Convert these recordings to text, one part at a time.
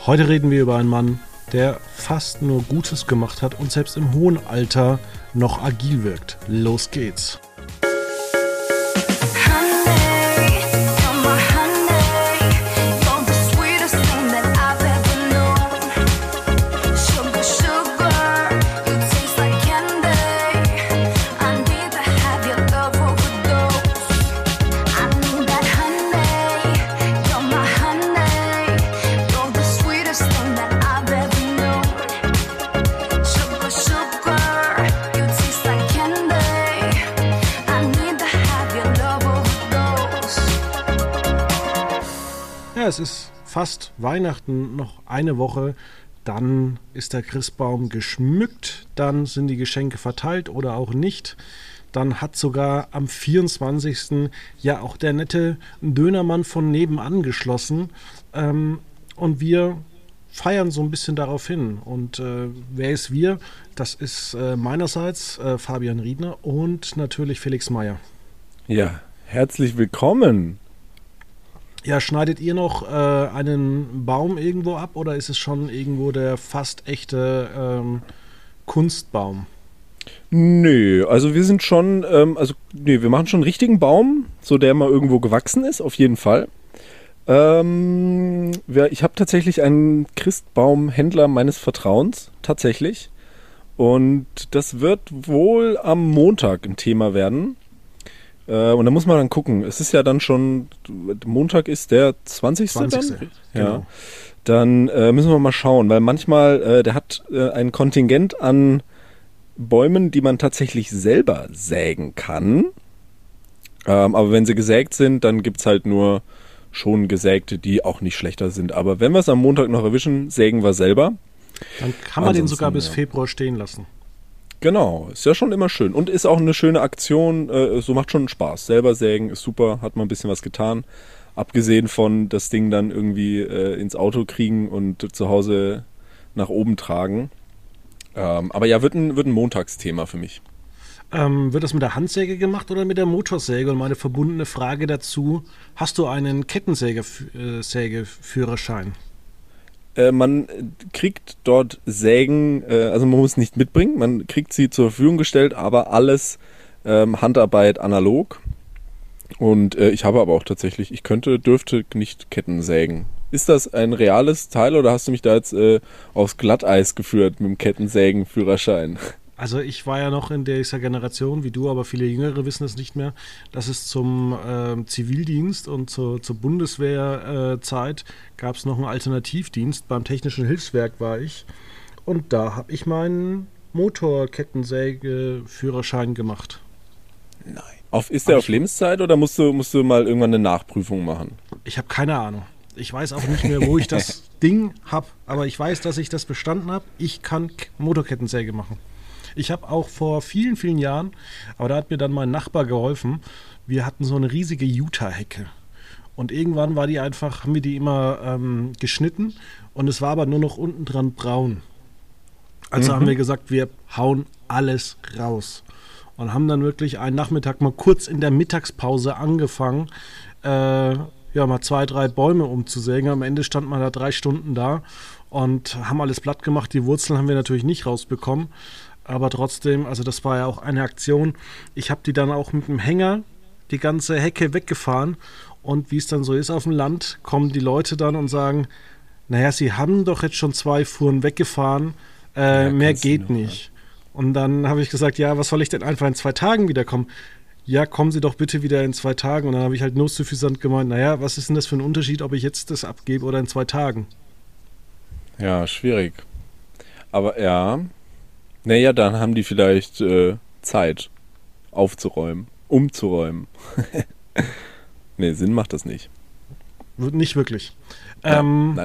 Heute reden wir über einen Mann, der fast nur Gutes gemacht hat und selbst im hohen Alter noch agil wirkt. Los geht's. Fast Weihnachten, noch eine Woche. Dann ist der Christbaum geschmückt, dann sind die Geschenke verteilt oder auch nicht. Dann hat sogar am 24. ja auch der nette Dönermann von nebenan geschlossen. Ähm, und wir feiern so ein bisschen darauf hin. Und äh, wer ist wir? Das ist äh, meinerseits äh, Fabian Riedner und natürlich Felix Meyer. Ja, herzlich willkommen. Ja, schneidet ihr noch äh, einen Baum irgendwo ab oder ist es schon irgendwo der fast echte ähm, Kunstbaum? Nö, also wir sind schon, ähm, also nee, wir machen schon einen richtigen Baum, so der mal irgendwo gewachsen ist, auf jeden Fall. Ähm, ich habe tatsächlich einen Christbaumhändler meines Vertrauens, tatsächlich. Und das wird wohl am Montag ein Thema werden. Äh, und da muss man dann gucken. Es ist ja dann schon, Montag ist der 20. 20. Dann? Genau. Ja. Dann äh, müssen wir mal schauen, weil manchmal, äh, der hat äh, ein Kontingent an Bäumen, die man tatsächlich selber sägen kann. Ähm, aber wenn sie gesägt sind, dann gibt es halt nur schon gesägte, die auch nicht schlechter sind. Aber wenn wir es am Montag noch erwischen, sägen wir selber. Dann kann man Ansonsten, den sogar bis ja. Februar stehen lassen. Genau, ist ja schon immer schön. Und ist auch eine schöne Aktion, äh, so macht schon Spaß. Selber sägen ist super, hat man ein bisschen was getan. Abgesehen von das Ding dann irgendwie äh, ins Auto kriegen und zu Hause nach oben tragen. Ähm, aber ja, wird ein, wird ein Montagsthema für mich. Ähm, wird das mit der Handsäge gemacht oder mit der Motorsäge? Und meine verbundene Frage dazu: Hast du einen Kettensägeführerschein? Äh, man kriegt dort Sägen, äh, also man muss nicht mitbringen, man kriegt sie zur Verfügung gestellt, aber alles ähm, Handarbeit analog. Und äh, ich habe aber auch tatsächlich, ich könnte, dürfte nicht Ketten sägen. Ist das ein reales Teil oder hast du mich da jetzt aufs Glatteis geführt mit dem Kettensägenführerschein? Also ich war ja noch in dieser Generation, wie du, aber viele Jüngere wissen es nicht mehr, dass es zum äh, Zivildienst und zur, zur Bundeswehrzeit gab es noch einen Alternativdienst. Beim Technischen Hilfswerk war ich und da habe ich meinen Motorkettensägeführerschein gemacht. Nein. Auf, ist der auf Lebenszeit oder musst du, musst du mal irgendwann eine Nachprüfung machen? Ich habe keine Ahnung. Ich weiß auch nicht mehr, wo ich das Ding habe, aber ich weiß, dass ich das bestanden habe. Ich kann K- Motorkettensäge machen. Ich habe auch vor vielen, vielen Jahren, aber da hat mir dann mein Nachbar geholfen, wir hatten so eine riesige Utah-Hecke. Und irgendwann war die einfach, haben wir die immer ähm, geschnitten und es war aber nur noch unten dran braun. Also haben wir gesagt, wir hauen alles raus. Und haben dann wirklich einen Nachmittag mal kurz in der Mittagspause angefangen, äh, ja, mal zwei, drei Bäume umzusägen. Am Ende stand man da drei Stunden da und haben alles platt gemacht. Die Wurzeln haben wir natürlich nicht rausbekommen. Aber trotzdem, also das war ja auch eine Aktion. Ich habe die dann auch mit dem Hänger die ganze Hecke weggefahren. Und wie es dann so ist auf dem Land, kommen die Leute dann und sagen, naja, sie haben doch jetzt schon zwei Fuhren weggefahren, äh, Ja, mehr geht noch, nicht. Und dann habe ich gesagt, ja, was soll ich denn einfach in zwei Tagen wiederkommen? Ja, kommen Sie doch bitte wieder in zwei Tagen. Und dann habe ich halt nur suffisant gemeint, naja, was ist denn das für ein Unterschied, ob ich jetzt das abgebe oder in zwei Tagen? Ja, schwierig. Aber ja. Naja, dann haben die vielleicht äh, Zeit aufzuräumen, umzuräumen. nee, Sinn macht das nicht. Nicht wirklich. Ja, ähm.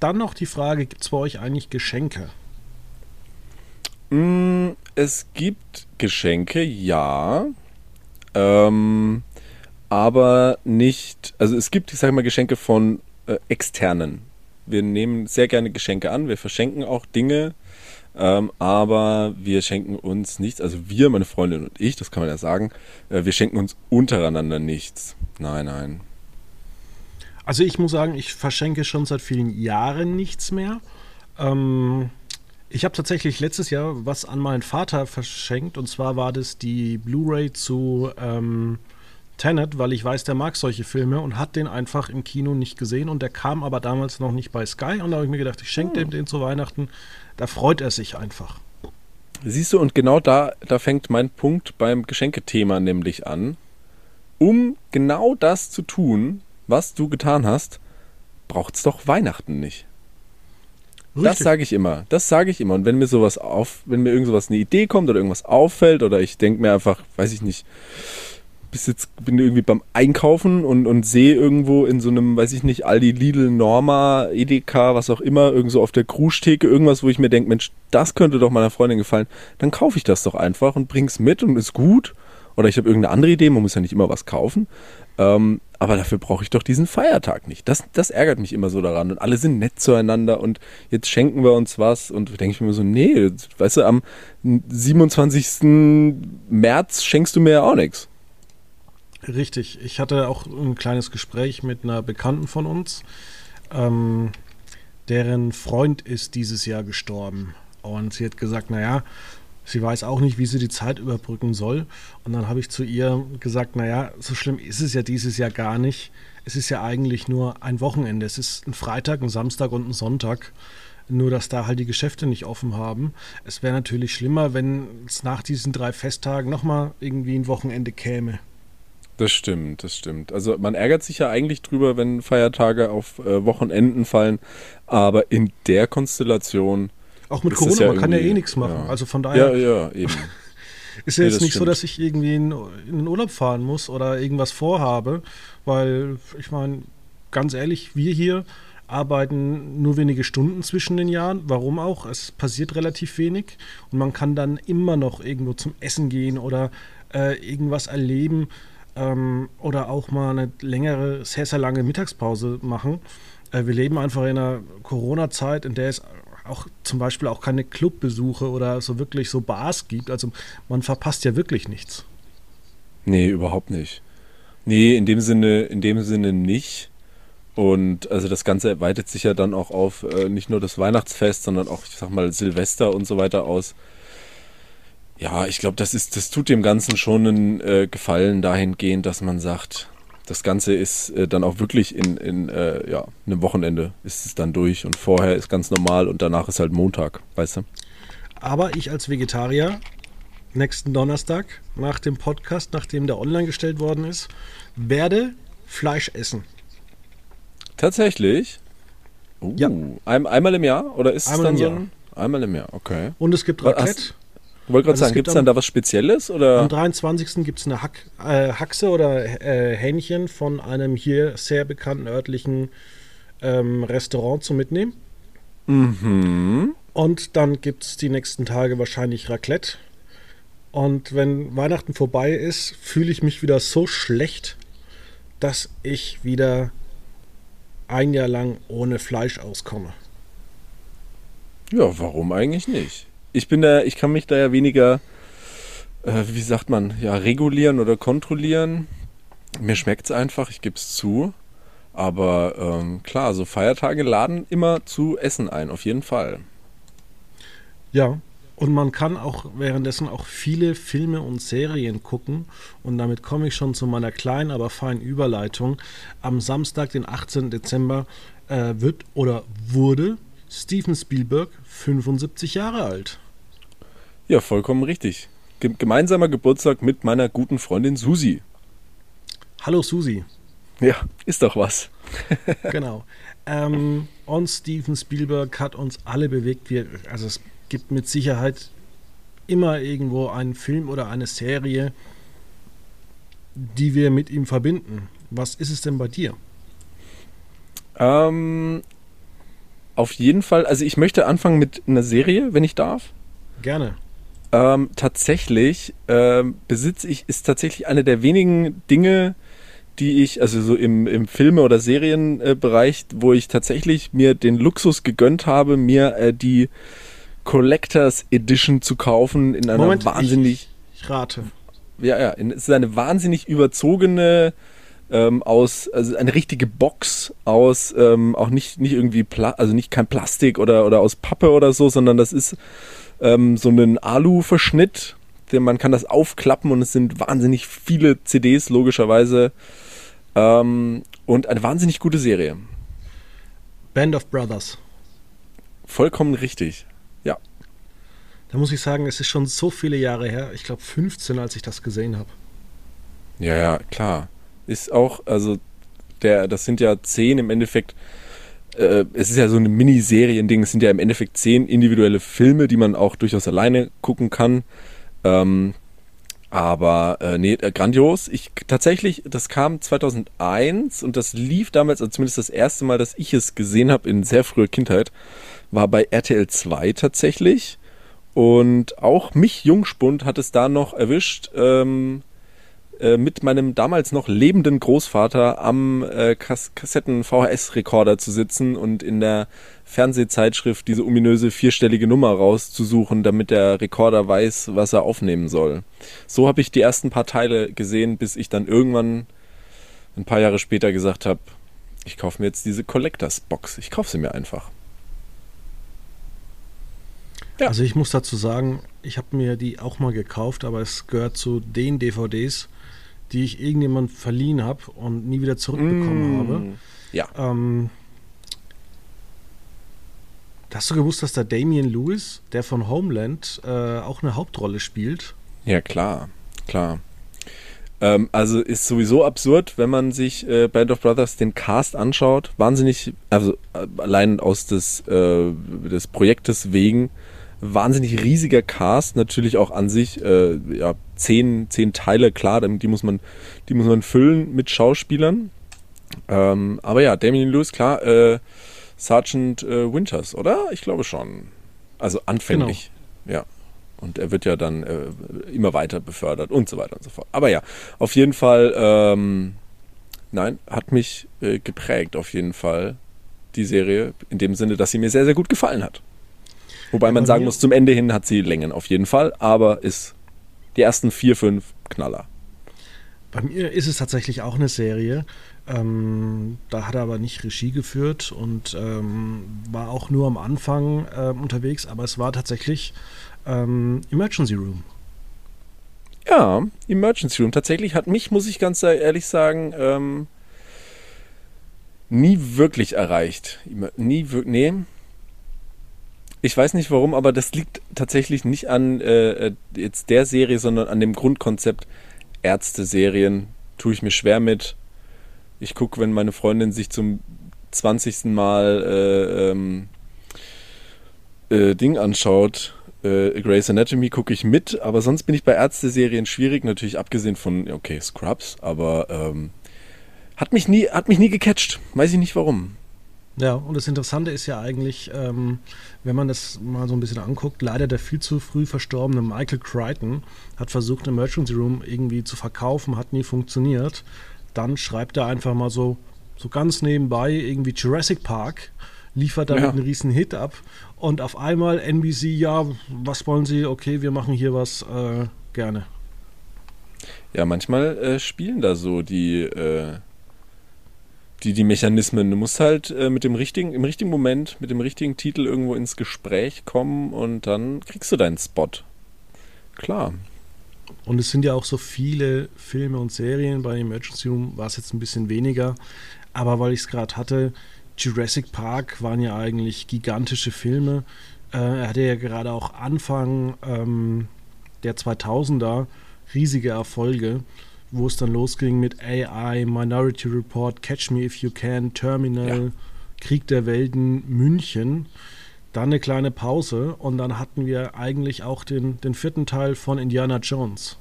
Dann noch die Frage, gibt es bei euch eigentlich Geschenke? Mm, es gibt Geschenke, ja. Ähm, aber nicht, also es gibt, ich sage mal, Geschenke von äh, externen. Wir nehmen sehr gerne Geschenke an, wir verschenken auch Dinge, ähm, aber wir schenken uns nichts, also wir, meine Freundin und ich, das kann man ja sagen, äh, wir schenken uns untereinander nichts. Nein, nein. Also ich muss sagen, ich verschenke schon seit vielen Jahren nichts mehr. Ähm, ich habe tatsächlich letztes Jahr was an meinen Vater verschenkt und zwar war das die Blu-ray zu ähm, Tenet, weil ich weiß, der mag solche Filme und hat den einfach im Kino nicht gesehen und der kam aber damals noch nicht bei Sky und da habe ich mir gedacht, ich schenke dem den zu Weihnachten. Da freut er sich einfach. Siehst du, und genau da, da fängt mein Punkt beim Geschenkethema nämlich an. Um genau das zu tun, was du getan hast, braucht es doch Weihnachten nicht. Richtig. Das sage ich immer. Das sage ich immer. Und wenn mir sowas auf, wenn mir irgendwas eine Idee kommt oder irgendwas auffällt oder ich denke mir einfach, weiß ich nicht, jetzt bin irgendwie beim Einkaufen und, und sehe irgendwo in so einem, weiß ich nicht, Aldi, Lidl, Norma, Edeka, was auch immer, irgendwo auf der Kruschtheke irgendwas, wo ich mir denke, Mensch, das könnte doch meiner Freundin gefallen, dann kaufe ich das doch einfach und bring's mit und ist gut. Oder ich habe irgendeine andere Idee, man muss ja nicht immer was kaufen. Ähm, aber dafür brauche ich doch diesen Feiertag nicht. Das, das ärgert mich immer so daran. Und alle sind nett zueinander und jetzt schenken wir uns was. Und denke ich mir so, nee, weißt du, am 27. März schenkst du mir ja auch nichts. Richtig. Ich hatte auch ein kleines Gespräch mit einer Bekannten von uns. Ähm, deren Freund ist dieses Jahr gestorben. Und sie hat gesagt, naja, sie weiß auch nicht, wie sie die Zeit überbrücken soll. Und dann habe ich zu ihr gesagt, naja, so schlimm ist es ja dieses Jahr gar nicht. Es ist ja eigentlich nur ein Wochenende. Es ist ein Freitag, ein Samstag und ein Sonntag. Nur, dass da halt die Geschäfte nicht offen haben. Es wäre natürlich schlimmer, wenn es nach diesen drei Festtagen nochmal irgendwie ein Wochenende käme. Das stimmt, das stimmt. Also man ärgert sich ja eigentlich drüber, wenn Feiertage auf äh, Wochenenden fallen, aber in der Konstellation. Auch mit Corona, ja man kann ja eh nichts machen. Ja. Also von daher. Ja, ja, eben. ist ja jetzt nee, nicht stimmt. so, dass ich irgendwie in, in den Urlaub fahren muss oder irgendwas vorhabe, weil ich meine, ganz ehrlich, wir hier arbeiten nur wenige Stunden zwischen den Jahren. Warum auch? Es passiert relativ wenig und man kann dann immer noch irgendwo zum Essen gehen oder äh, irgendwas erleben ähm, oder auch mal eine längere, sehr, sehr lange Mittagspause machen. Äh, wir leben einfach in einer Corona-Zeit, in der es auch zum Beispiel auch keine Clubbesuche oder so wirklich so Bars gibt. Also man verpasst ja wirklich nichts. Nee, überhaupt nicht. Nee, in dem Sinne, in dem Sinne nicht. Und also das Ganze weitet sich ja dann auch auf äh, nicht nur das Weihnachtsfest, sondern auch, ich sag mal, Silvester und so weiter aus. Ja, ich glaube, das ist, das tut dem Ganzen schon einen äh, Gefallen dahingehend, dass man sagt, das Ganze ist äh, dann auch wirklich in, in äh, ja, einem Wochenende ist es dann durch und vorher ist ganz normal und danach ist halt Montag, weißt du? Aber ich als Vegetarier nächsten Donnerstag nach dem Podcast, nachdem der online gestellt worden ist, werde Fleisch essen. Tatsächlich? Uh, ja. Ein, einmal im Jahr oder ist einmal es dann so ein, Einmal im Jahr, okay. Und es gibt Raclette. Ich wollte gerade also sagen, gibt es dann da was Spezielles? Oder? Am 23. gibt es eine Hack, äh, Haxe oder äh, Hähnchen von einem hier sehr bekannten örtlichen ähm, Restaurant zum Mitnehmen. Mhm. Und dann gibt es die nächsten Tage wahrscheinlich Raclette. Und wenn Weihnachten vorbei ist, fühle ich mich wieder so schlecht, dass ich wieder ein Jahr lang ohne Fleisch auskomme. Ja, warum eigentlich nicht? Ich bin da, ich kann mich da ja weniger, äh, wie sagt man, ja, regulieren oder kontrollieren. Mir schmeckt es einfach, ich gebe es zu. Aber ähm, klar, so Feiertage laden immer zu Essen ein, auf jeden Fall. Ja, und man kann auch währenddessen auch viele Filme und Serien gucken. Und damit komme ich schon zu meiner kleinen, aber feinen Überleitung. Am Samstag, den 18. Dezember, äh, wird oder wurde Steven Spielberg 75 Jahre alt. Ja, vollkommen richtig. Ge gemeinsamer Geburtstag mit meiner guten Freundin Susi. Hallo Susi. Ja, ist doch was. genau. Ähm, und Steven Spielberg hat uns alle bewegt. Wir, also es gibt mit Sicherheit immer irgendwo einen Film oder eine Serie, die wir mit ihm verbinden. Was ist es denn bei dir? Ähm, auf jeden Fall, also ich möchte anfangen mit einer Serie, wenn ich darf. Gerne. Ähm, tatsächlich ähm, besitze ich, ist tatsächlich eine der wenigen Dinge, die ich, also so im, im Filme- oder Serienbereich, wo ich tatsächlich mir den Luxus gegönnt habe, mir äh, die Collectors Edition zu kaufen in einer Moment, wahnsinnig. Ich, ich rate. Ja, ja, es ist eine wahnsinnig überzogene ähm, aus, also eine richtige Box aus, ähm, auch nicht, nicht irgendwie, Pla also nicht kein Plastik oder, oder aus Pappe oder so, sondern das ist ähm, so ein Alu-Verschnitt. Man kann das aufklappen und es sind wahnsinnig viele CDs, logischerweise. Ähm, und eine wahnsinnig gute Serie. Band of Brothers. Vollkommen richtig. Ja. Da muss ich sagen, es ist schon so viele Jahre her. Ich glaube 15, als ich das gesehen habe. Ja, ja, klar. Ist auch, also der, das sind ja zehn im Endeffekt. Äh, es ist ja so eine Miniserien-Ding. Es sind ja im Endeffekt zehn individuelle Filme, die man auch durchaus alleine gucken kann. Ähm, aber äh, nee, äh, grandios. Ich tatsächlich, das kam 2001 und das lief damals, also zumindest das erste Mal, dass ich es gesehen habe in sehr früher Kindheit, war bei RTL 2 tatsächlich. Und auch mich Jungspund hat es da noch erwischt. Ähm, äh, mit meinem damals noch lebenden Großvater am äh, Kassetten-VHS-Rekorder zu sitzen und in der Fernsehzeitschrift diese ominöse vierstellige Nummer rauszusuchen, damit der Rekorder weiß, was er aufnehmen soll. So habe ich die ersten paar Teile gesehen, bis ich dann irgendwann ein paar Jahre später gesagt habe, ich kaufe mir jetzt diese Collectors Box. Ich kaufe sie mir einfach. Ja. Also ich muss dazu sagen, ich habe mir die auch mal gekauft, aber es gehört zu den DVDs, die ich irgendjemand verliehen habe und nie wieder zurückbekommen mm, habe. Ja. Ähm, hast du gewusst, dass da Damian Lewis, der von Homeland, äh, auch eine Hauptrolle spielt? Ja, klar, klar. Ähm, also ist sowieso absurd, wenn man sich äh, Band of Brothers den Cast anschaut. Wahnsinnig, also äh, allein aus des, äh, des Projektes wegen wahnsinnig riesiger Cast, natürlich auch an sich, äh, ja, zehn, zehn Teile, klar, die muss man, die muss man füllen mit Schauspielern. Ähm, aber ja, Damien Lewis, klar, äh, Sergeant äh, Winters, oder? Ich glaube schon. Also anfänglich, genau. ja. Und er wird ja dann äh, immer weiter befördert und so weiter und so fort. Aber ja, auf jeden Fall, ähm, nein, hat mich äh, geprägt, auf jeden Fall, die Serie, in dem Sinne, dass sie mir sehr, sehr gut gefallen hat. Wobei man sagen muss, zum Ende hin hat sie Längen auf jeden Fall, aber ist die ersten vier, fünf Knaller. Bei mir ist es tatsächlich auch eine Serie. Ähm, da hat er aber nicht Regie geführt und ähm, war auch nur am Anfang äh, unterwegs, aber es war tatsächlich ähm, Emergency Room. Ja, Emergency Room. Tatsächlich hat mich, muss ich ganz ehrlich sagen, ähm, nie wirklich erreicht. Nie wirklich. Nee, ich weiß nicht warum, aber das liegt tatsächlich nicht an äh, äh, jetzt der Serie, sondern an dem Grundkonzept Ärzte-Serien. Tue ich mir schwer mit. Ich gucke, wenn meine Freundin sich zum 20. Mal äh, ähm, äh, Ding anschaut, äh, Grey's Anatomy gucke ich mit, aber sonst bin ich bei Ärzte-Serien schwierig, natürlich abgesehen von, okay, Scrubs, aber ähm, hat mich nie, hat mich nie gecatcht. Weiß ich nicht warum. Ja, und das Interessante ist ja eigentlich, ähm, wenn man das mal so ein bisschen anguckt, leider der viel zu früh verstorbene Michael Crichton hat versucht, Emergency Room irgendwie zu verkaufen, hat nie funktioniert. Dann schreibt er einfach mal so, so ganz nebenbei irgendwie Jurassic Park, liefert damit ja. einen riesen Hit ab und auf einmal NBC, ja, was wollen Sie? Okay, wir machen hier was äh, gerne. Ja, manchmal äh, spielen da so die äh, die, die Mechanismen. Du musst halt äh, mit dem richtigen, im richtigen Moment, mit dem richtigen Titel irgendwo ins Gespräch kommen und dann kriegst du deinen Spot. Klar. Und es sind ja auch so viele Filme und Serien. Bei Emergency Room war es jetzt ein bisschen weniger. Aber weil ich es gerade hatte, Jurassic Park waren ja eigentlich gigantische Filme. Äh, er hatte ja gerade auch Anfang ähm, der 2000er riesige Erfolge wo es dann losging mit AI, Minority Report, Catch Me If You Can, Terminal, ja. Krieg der Welten, München. Dann eine kleine Pause und dann hatten wir eigentlich auch den, den vierten Teil von Indiana Jones.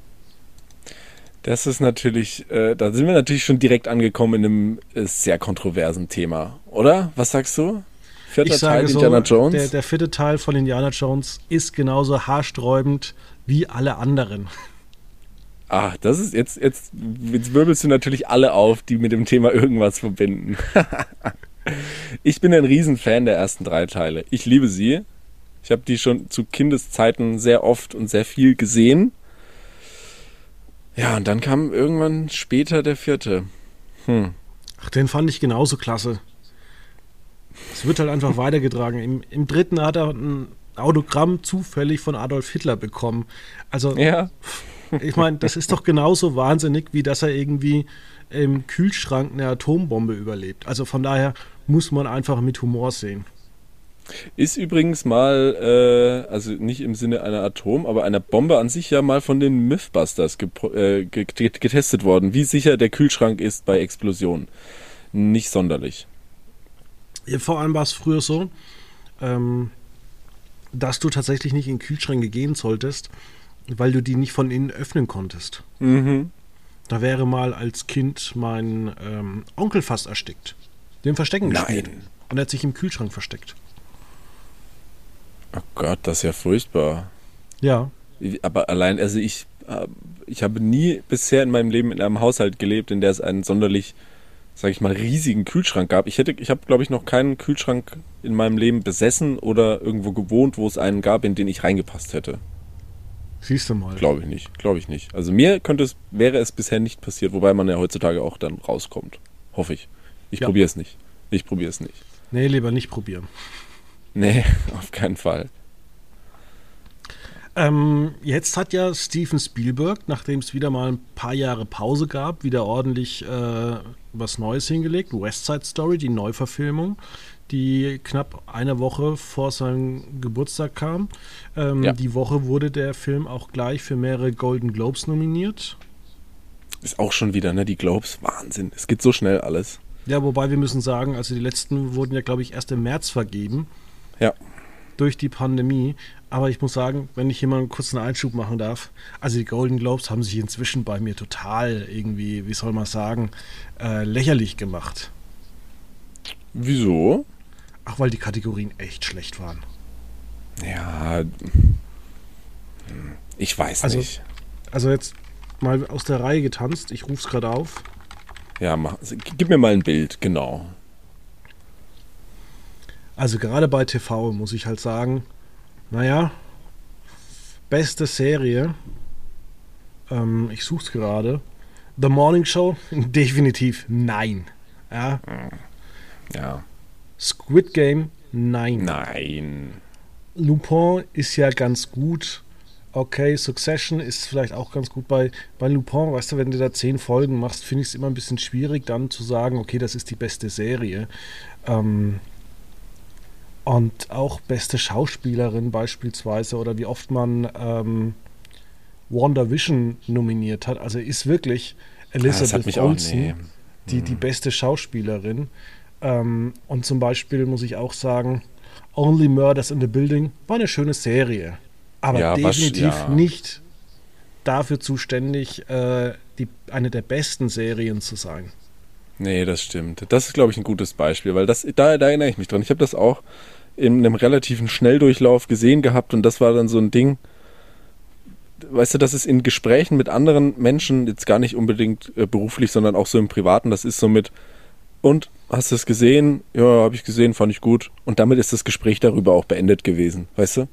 Das ist natürlich, äh, da sind wir natürlich schon direkt angekommen in einem äh, sehr kontroversen Thema, oder? Was sagst du? Vierter ich Teil so, Indiana Jones? Der, der vierte Teil von Indiana Jones ist genauso haarsträubend wie alle anderen. Ah, das ist jetzt, jetzt, jetzt wirbelst du natürlich alle auf, die mit dem Thema irgendwas verbinden. ich bin ein Riesenfan der ersten drei Teile. Ich liebe sie. Ich habe die schon zu Kindeszeiten sehr oft und sehr viel gesehen. Ja, und dann kam irgendwann später der vierte. Hm. Ach, den fand ich genauso klasse. Es wird halt einfach weitergetragen. Im, Im dritten hat er ein Autogramm zufällig von Adolf Hitler bekommen. Also, Ja. Ich meine, das ist doch genauso wahnsinnig, wie dass er irgendwie im Kühlschrank eine Atombombe überlebt. Also von daher muss man einfach mit Humor sehen. Ist übrigens mal, äh, also nicht im Sinne einer Atom, aber einer Bombe an sich ja mal von den Mythbusters äh, ge- ge- getestet worden, wie sicher der Kühlschrank ist bei Explosionen. Nicht sonderlich. Ja, Vor allem war es früher so, ähm, dass du tatsächlich nicht in Kühlschränke gehen solltest, weil du die nicht von innen öffnen konntest. Mhm. Da wäre mal als Kind mein ähm, Onkel fast erstickt. Den Verstecken gespielt. Nein. Und er hat sich im Kühlschrank versteckt. Oh Gott, das ist ja furchtbar. Ja. Aber allein, also ich, ich habe nie bisher in meinem Leben in einem Haushalt gelebt, in der es einen sonderlich, sage ich mal, riesigen Kühlschrank gab. Ich hätte, ich habe, glaube ich, noch keinen Kühlschrank in meinem Leben besessen oder irgendwo gewohnt, wo es einen gab, in den ich reingepasst hätte. Siehst du mal. Glaube ich nicht, glaube ich nicht. Also mir könnte es, wäre es bisher nicht passiert, wobei man ja heutzutage auch dann rauskommt. Hoffe ich. Ich Ja. probiere es nicht. Ich probiere es nicht. Nee, lieber nicht probieren. Nee, auf keinen Fall. Ähm, jetzt hat ja Steven Spielberg, nachdem es wieder mal ein paar Jahre Pause gab, wieder ordentlich äh, was Neues hingelegt. West Side Story, die Neuverfilmung, die knapp eine Woche vor seinem Geburtstag kam. Ähm, Ja. Die Woche wurde der Film auch gleich für mehrere Golden Globes nominiert. Ist auch schon wieder, ne? Die Globes, Wahnsinn. Es geht so schnell alles. Ja, wobei wir müssen sagen, also die letzten wurden ja, glaube ich, erst im März vergeben. Ja. durch die Pandemie. Aber ich muss sagen, wenn ich hier mal einen kurzen Einschub machen darf, also die Golden Globes haben sich inzwischen bei mir total irgendwie, wie soll man sagen, äh, lächerlich gemacht. Wieso? Ach, weil die Kategorien echt schlecht waren. Ja. hm, Ich weiß Also- nicht. Also jetzt mal aus der Reihe getanzt, ich rufe es gerade auf. Ja, mach, gib mir mal ein Bild, genau. Also gerade bei TV muss ich halt sagen, naja, beste Serie, ähm, ich suche es gerade, The Morning Show, definitiv nein. Ja, Ja. Squid Game, nein. Nein. Lupin ist ja ganz gut. Okay, Succession ist vielleicht auch ganz gut bei, bei Lupin. Weißt du, wenn du da zehn Folgen machst, finde ich es immer ein bisschen schwierig, dann zu sagen, okay, das ist die beste Serie. Ähm, und auch beste Schauspielerin beispielsweise oder wie oft man ähm, Wonder Vision nominiert hat. Also ist wirklich Ah, Elizabeth auch, Olsen nee. die, die beste Schauspielerin. Ähm, und zum Beispiel muss ich auch sagen, Only Murders in the Building war eine schöne Serie. Aber Ja, was- definitiv ja. nicht dafür zuständig, äh, die, eine der besten Serien zu sein. Nee, das stimmt. Das ist, glaube ich, ein gutes Beispiel, weil das, da, da erinnere ich mich dran. Ich habe das auch in einem relativen Schnelldurchlauf gesehen gehabt und das war dann so ein Ding, weißt du, das ist in Gesprächen mit anderen Menschen, jetzt gar nicht unbedingt äh, beruflich, sondern auch so im Privaten, das ist so mit, und hast du es gesehen? Ja, habe ich gesehen, fand ich gut. Und damit ist das Gespräch darüber auch beendet gewesen, weißt du?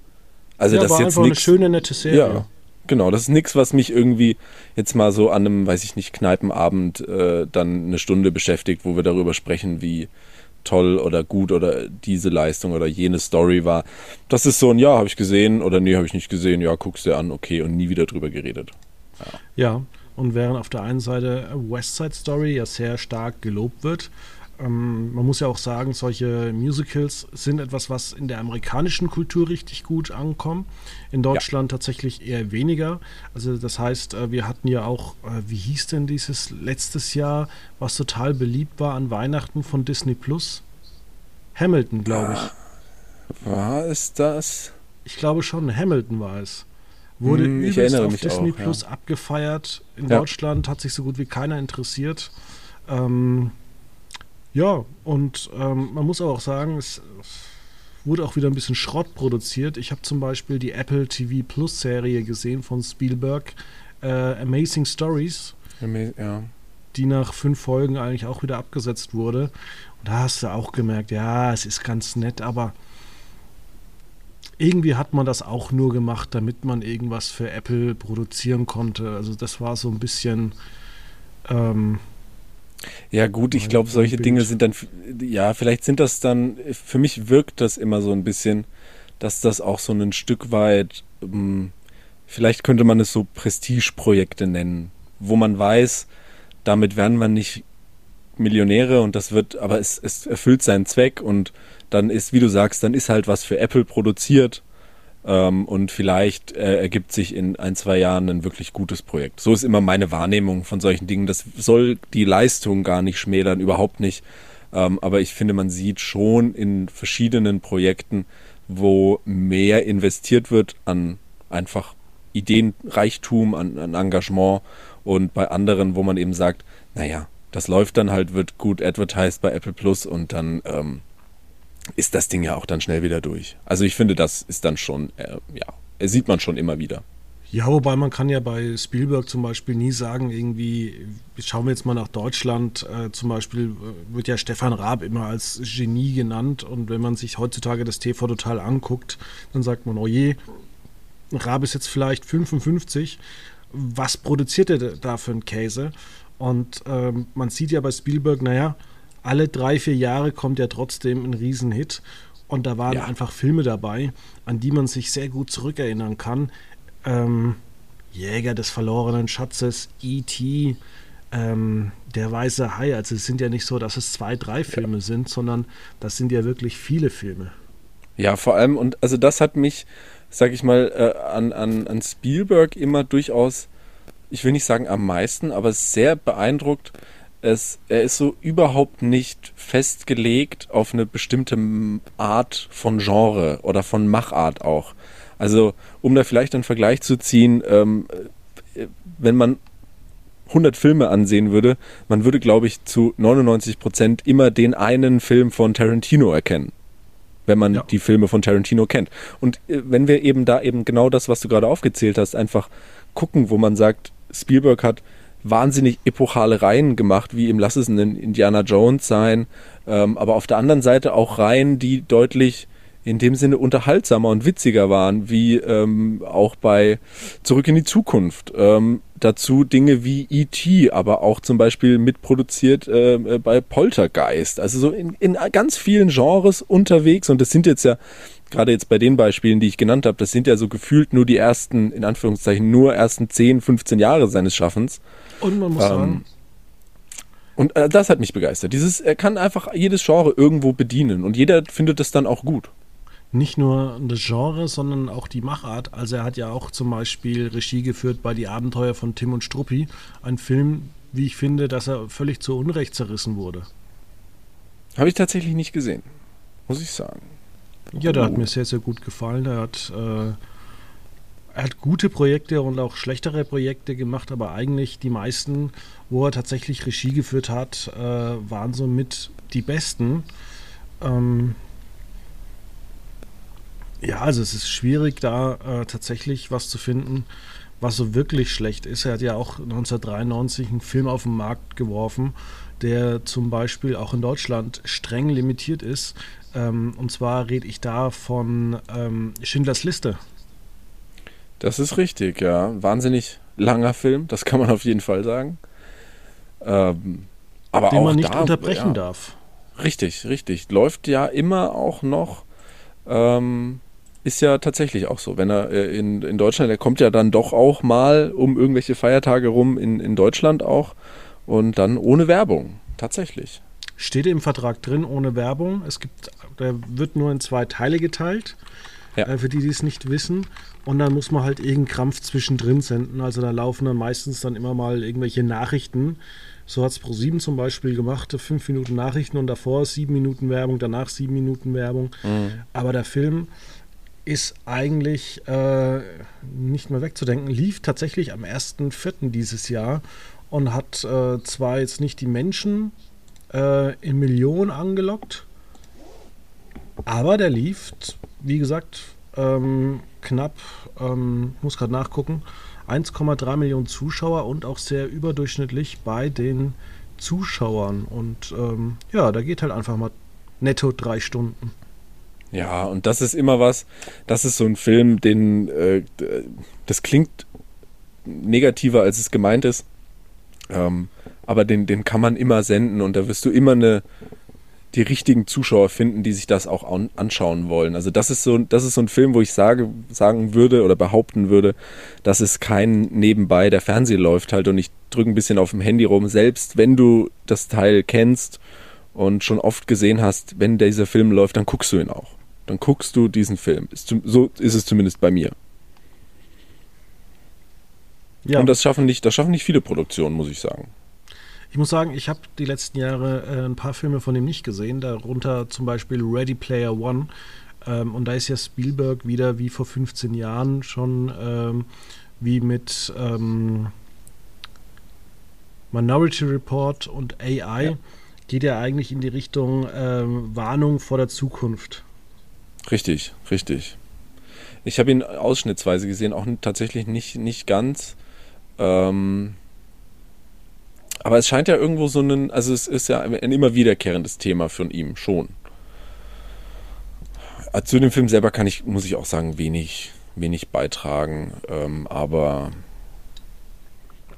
Also ja, das war ist jetzt einfach eine nichts. schöne, nette Serie. Ja, genau. Das ist nichts, was mich irgendwie jetzt mal so an einem, weiß ich nicht, Kneipenabend äh, dann eine Stunde beschäftigt, wo wir darüber sprechen, wie toll oder gut oder diese Leistung oder jene Story war. Das ist so ein Ja, habe ich gesehen oder nee, habe ich nicht gesehen. Ja, guckst dir an, okay und nie wieder drüber geredet. Ja, und während auf der einen Seite West Side Story ja sehr stark gelobt wird, ähm, man muss ja auch sagen, solche Musicals sind etwas, was in der amerikanischen Kultur richtig gut ankommt. In Deutschland tatsächlich eher weniger. Also das heißt, äh, wir hatten ja auch, äh, wie hieß denn dieses letztes Jahr, was total beliebt war an Weihnachten von Disney Plus? Hamilton, glaube ich. War es das? Ich glaube schon, Hamilton war es. Wurde Hm, übelst auf Disney auch, ja. Plus abgefeiert. In Ja. Deutschland hat sich so gut wie keiner interessiert. Ähm, ja, und ähm, man muss aber auch sagen, es wurde auch wieder ein bisschen Schrott produziert. Ich habe zum Beispiel die Apple TV Plus Serie gesehen von Spielberg, äh, Amazing Stories, Ja. die nach fünf Folgen eigentlich auch wieder abgesetzt wurde. Und da hast du auch gemerkt, ja, es ist ganz nett, aber irgendwie hat man das auch nur gemacht, damit man irgendwas für Apple produzieren konnte. Also das war so ein bisschen, ähm, Ja, gut, ich glaube, solche Dinge sind dann, ja, vielleicht sind das dann, für mich wirkt das immer so ein bisschen, dass das auch so ein Stück weit, ähm, vielleicht könnte man es so Prestigeprojekte nennen, wo man weiß, damit werden wir nicht Millionäre und das wird, aber es, es erfüllt seinen Zweck und dann ist, wie du sagst, dann ist halt was für Apple produziert ähm, und vielleicht äh, ergibt sich in ein, zwei Jahren ein wirklich gutes Projekt. So ist immer meine Wahrnehmung von solchen Dingen. Das soll die Leistung gar nicht schmälern, überhaupt nicht. Ähm, aber ich finde, man sieht schon in verschiedenen Projekten, wo mehr investiert wird an einfach Ideenreichtum, an, an Engagement und bei anderen, wo man eben sagt, naja, das läuft dann halt, wird gut advertised bei Apple Plus und dann ähm, ist das Ding ja auch dann schnell wieder durch. Also ich finde, das ist dann schon, äh, ja, sieht man schon immer wieder. Ja, wobei man kann ja bei Spielberg zum Beispiel nie sagen, irgendwie, schauen wir jetzt mal nach Deutschland, äh, zum Beispiel äh, wird ja Stefan Raab immer als Genie genannt und wenn man sich heutzutage das TV total anguckt, dann sagt man, oh je, Raab ist jetzt vielleicht 55, was produziert er da für einen Käse? Und ähm, man sieht ja bei Spielberg, naja, alle drei, vier Jahre kommt ja trotzdem ein Riesenhit. Und da waren ja. einfach Filme dabei, an die man sich sehr gut zurückerinnern kann. Ähm, Jäger des verlorenen Schatzes, E.T., ähm, Der weiße Hai. Also es sind ja nicht so, dass es zwei, drei Filme ja. sind, sondern das sind ja wirklich viele Filme. Ja, vor allem, und also das hat mich, sag ich mal, äh, an, an, an Spielberg immer durchaus ich will nicht sagen am meisten, aber sehr beeindruckt. Es, er ist so überhaupt nicht festgelegt auf eine bestimmte Art von Genre oder von Machart auch. Also, um da vielleicht einen Vergleich zu ziehen, ähm, wenn man 100 Filme ansehen würde, man würde, glaube ich, zu 99 Prozent immer den einen Film von Tarantino erkennen wenn man ja. die Filme von Tarantino kennt. Und äh, wenn wir eben da eben genau das, was du gerade aufgezählt hast, einfach gucken, wo man sagt, Spielberg hat wahnsinnig epochale Reihen gemacht, wie im Lass es einen Indiana Jones sein, ähm, aber auf der anderen Seite auch Reihen, die deutlich in dem Sinne unterhaltsamer und witziger waren, wie ähm, auch bei Zurück in die Zukunft. Ähm, dazu Dinge wie E.T., aber auch zum Beispiel mitproduziert äh, bei Poltergeist. Also so in, in ganz vielen Genres unterwegs und das sind jetzt ja gerade jetzt bei den Beispielen, die ich genannt habe, das sind ja so gefühlt nur die ersten, in Anführungszeichen, nur ersten 10, 15 Jahre seines Schaffens. Und man muss ähm, sagen. Und äh, das hat mich begeistert. Dieses, er kann einfach jedes Genre irgendwo bedienen und jeder findet es dann auch gut. Nicht nur das Genre, sondern auch die Machart. Also er hat ja auch zum Beispiel Regie geführt bei Die Abenteuer von Tim und Struppi. Ein Film, wie ich finde, dass er völlig zu Unrecht zerrissen wurde. Habe ich tatsächlich nicht gesehen, muss ich sagen. Ja, der hat mir sehr, sehr gut gefallen. Er hat, äh, er hat gute Projekte und auch schlechtere Projekte gemacht, aber eigentlich die meisten, wo er tatsächlich Regie geführt hat, äh, waren somit die besten. Ähm, ja, also es ist schwierig, da äh, tatsächlich was zu finden, was so wirklich schlecht ist. Er hat ja auch 1993 einen Film auf den Markt geworfen, der zum Beispiel auch in Deutschland streng limitiert ist. Ähm, und zwar rede ich da von ähm, Schindlers Liste. Das ist richtig, ja. Wahnsinnig langer Film, das kann man auf jeden Fall sagen. Ähm, aber Den auch man nicht da, unterbrechen ja, darf. Richtig, richtig. Läuft ja immer auch noch. Ähm, ist ja tatsächlich auch so. Wenn er äh, in, in Deutschland, er kommt ja dann doch auch mal um irgendwelche Feiertage rum in, in Deutschland auch und dann ohne Werbung. Tatsächlich. Steht im Vertrag drin, ohne Werbung. Es gibt, der wird nur in zwei Teile geteilt. Ja. Äh, für die, die es nicht wissen. Und dann muss man halt irgendeinen Krampf zwischendrin senden. Also da laufen dann meistens dann immer mal irgendwelche Nachrichten. So hat es Pro7 zum Beispiel gemacht, fünf Minuten Nachrichten und davor sieben Minuten Werbung, danach sieben Minuten Werbung. Mhm. Aber der Film ist eigentlich äh, nicht mehr wegzudenken. Lief tatsächlich am 1.4. dieses Jahr und hat äh, zwar jetzt nicht die Menschen äh, in Millionen angelockt. Aber der lief, wie gesagt, ähm, knapp, ähm, muss gerade nachgucken, 1,3 Millionen Zuschauer und auch sehr überdurchschnittlich bei den Zuschauern. Und ähm, ja, da geht halt einfach mal netto drei Stunden. Ja, und das ist immer was, das ist so ein Film, den, äh, das klingt negativer, als es gemeint ist. Ähm, aber den, den kann man immer senden und da wirst du immer eine, die richtigen Zuschauer finden, die sich das auch an, anschauen wollen. Also das ist so, das ist so ein Film, wo ich sage, sagen würde oder behaupten würde, dass es kein nebenbei der Fernseher läuft halt und ich drücke ein bisschen auf dem Handy rum. Selbst wenn du das Teil kennst und schon oft gesehen hast, wenn dieser Film läuft, dann guckst du ihn auch. Dann guckst du diesen Film. So ist es zumindest bei mir. Ja. Und das schaffen nicht, das schaffen nicht viele Produktionen, muss ich sagen. Ich muss sagen, ich habe die letzten Jahre äh, ein paar Filme von ihm nicht gesehen, darunter zum Beispiel Ready Player One. Ähm, und da ist ja Spielberg wieder wie vor 15 Jahren schon ähm, wie mit ähm, Minority Report und AI. Ja. Geht ja eigentlich in die Richtung ähm, Warnung vor der Zukunft. Richtig, richtig. Ich habe ihn ausschnittsweise gesehen, auch tatsächlich nicht, nicht ganz. Ähm, aber es scheint ja irgendwo so ein, also es ist ja ein immer wiederkehrendes Thema von ihm schon. Äh, zu dem Film selber kann ich, muss ich auch sagen, wenig, wenig beitragen. Ähm, aber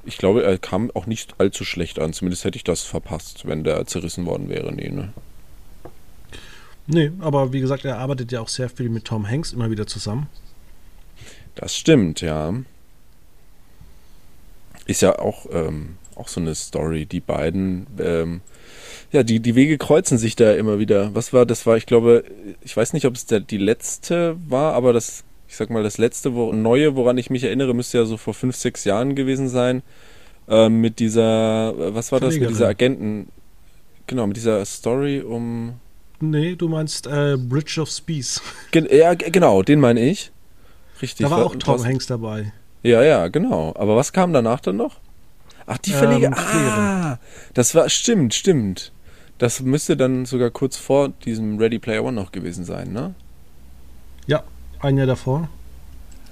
ich glaube, er kam auch nicht allzu schlecht an. Zumindest hätte ich das verpasst, wenn der zerrissen worden wäre. Nee, ne? Nee, aber wie gesagt, er arbeitet ja auch sehr viel mit Tom Hanks immer wieder zusammen. Das stimmt, ja. Ist ja auch, ähm, auch so eine Story. Die beiden, ähm, ja, die, die Wege kreuzen sich da immer wieder. Was war, das war, ich glaube, ich weiß nicht, ob es der, die letzte war, aber das, ich sag mal, das letzte wo, neue, woran ich mich erinnere, müsste ja so vor fünf, sechs Jahren gewesen sein. Ähm, mit dieser, was war das, mit dieser Agenten, genau, mit dieser Story um. Nee, du meinst äh, Bridge of Speed. Gen ja, genau, den meine ich. Richtig. Da war auch Tom Hanks dabei. Ja, ja, genau. Aber was kam danach dann noch? Ach, die Verleger. Ähm, ah, das war, stimmt, stimmt. Das müsste dann sogar kurz vor diesem Ready Player One noch gewesen sein, ne? Ja, ein Jahr davor.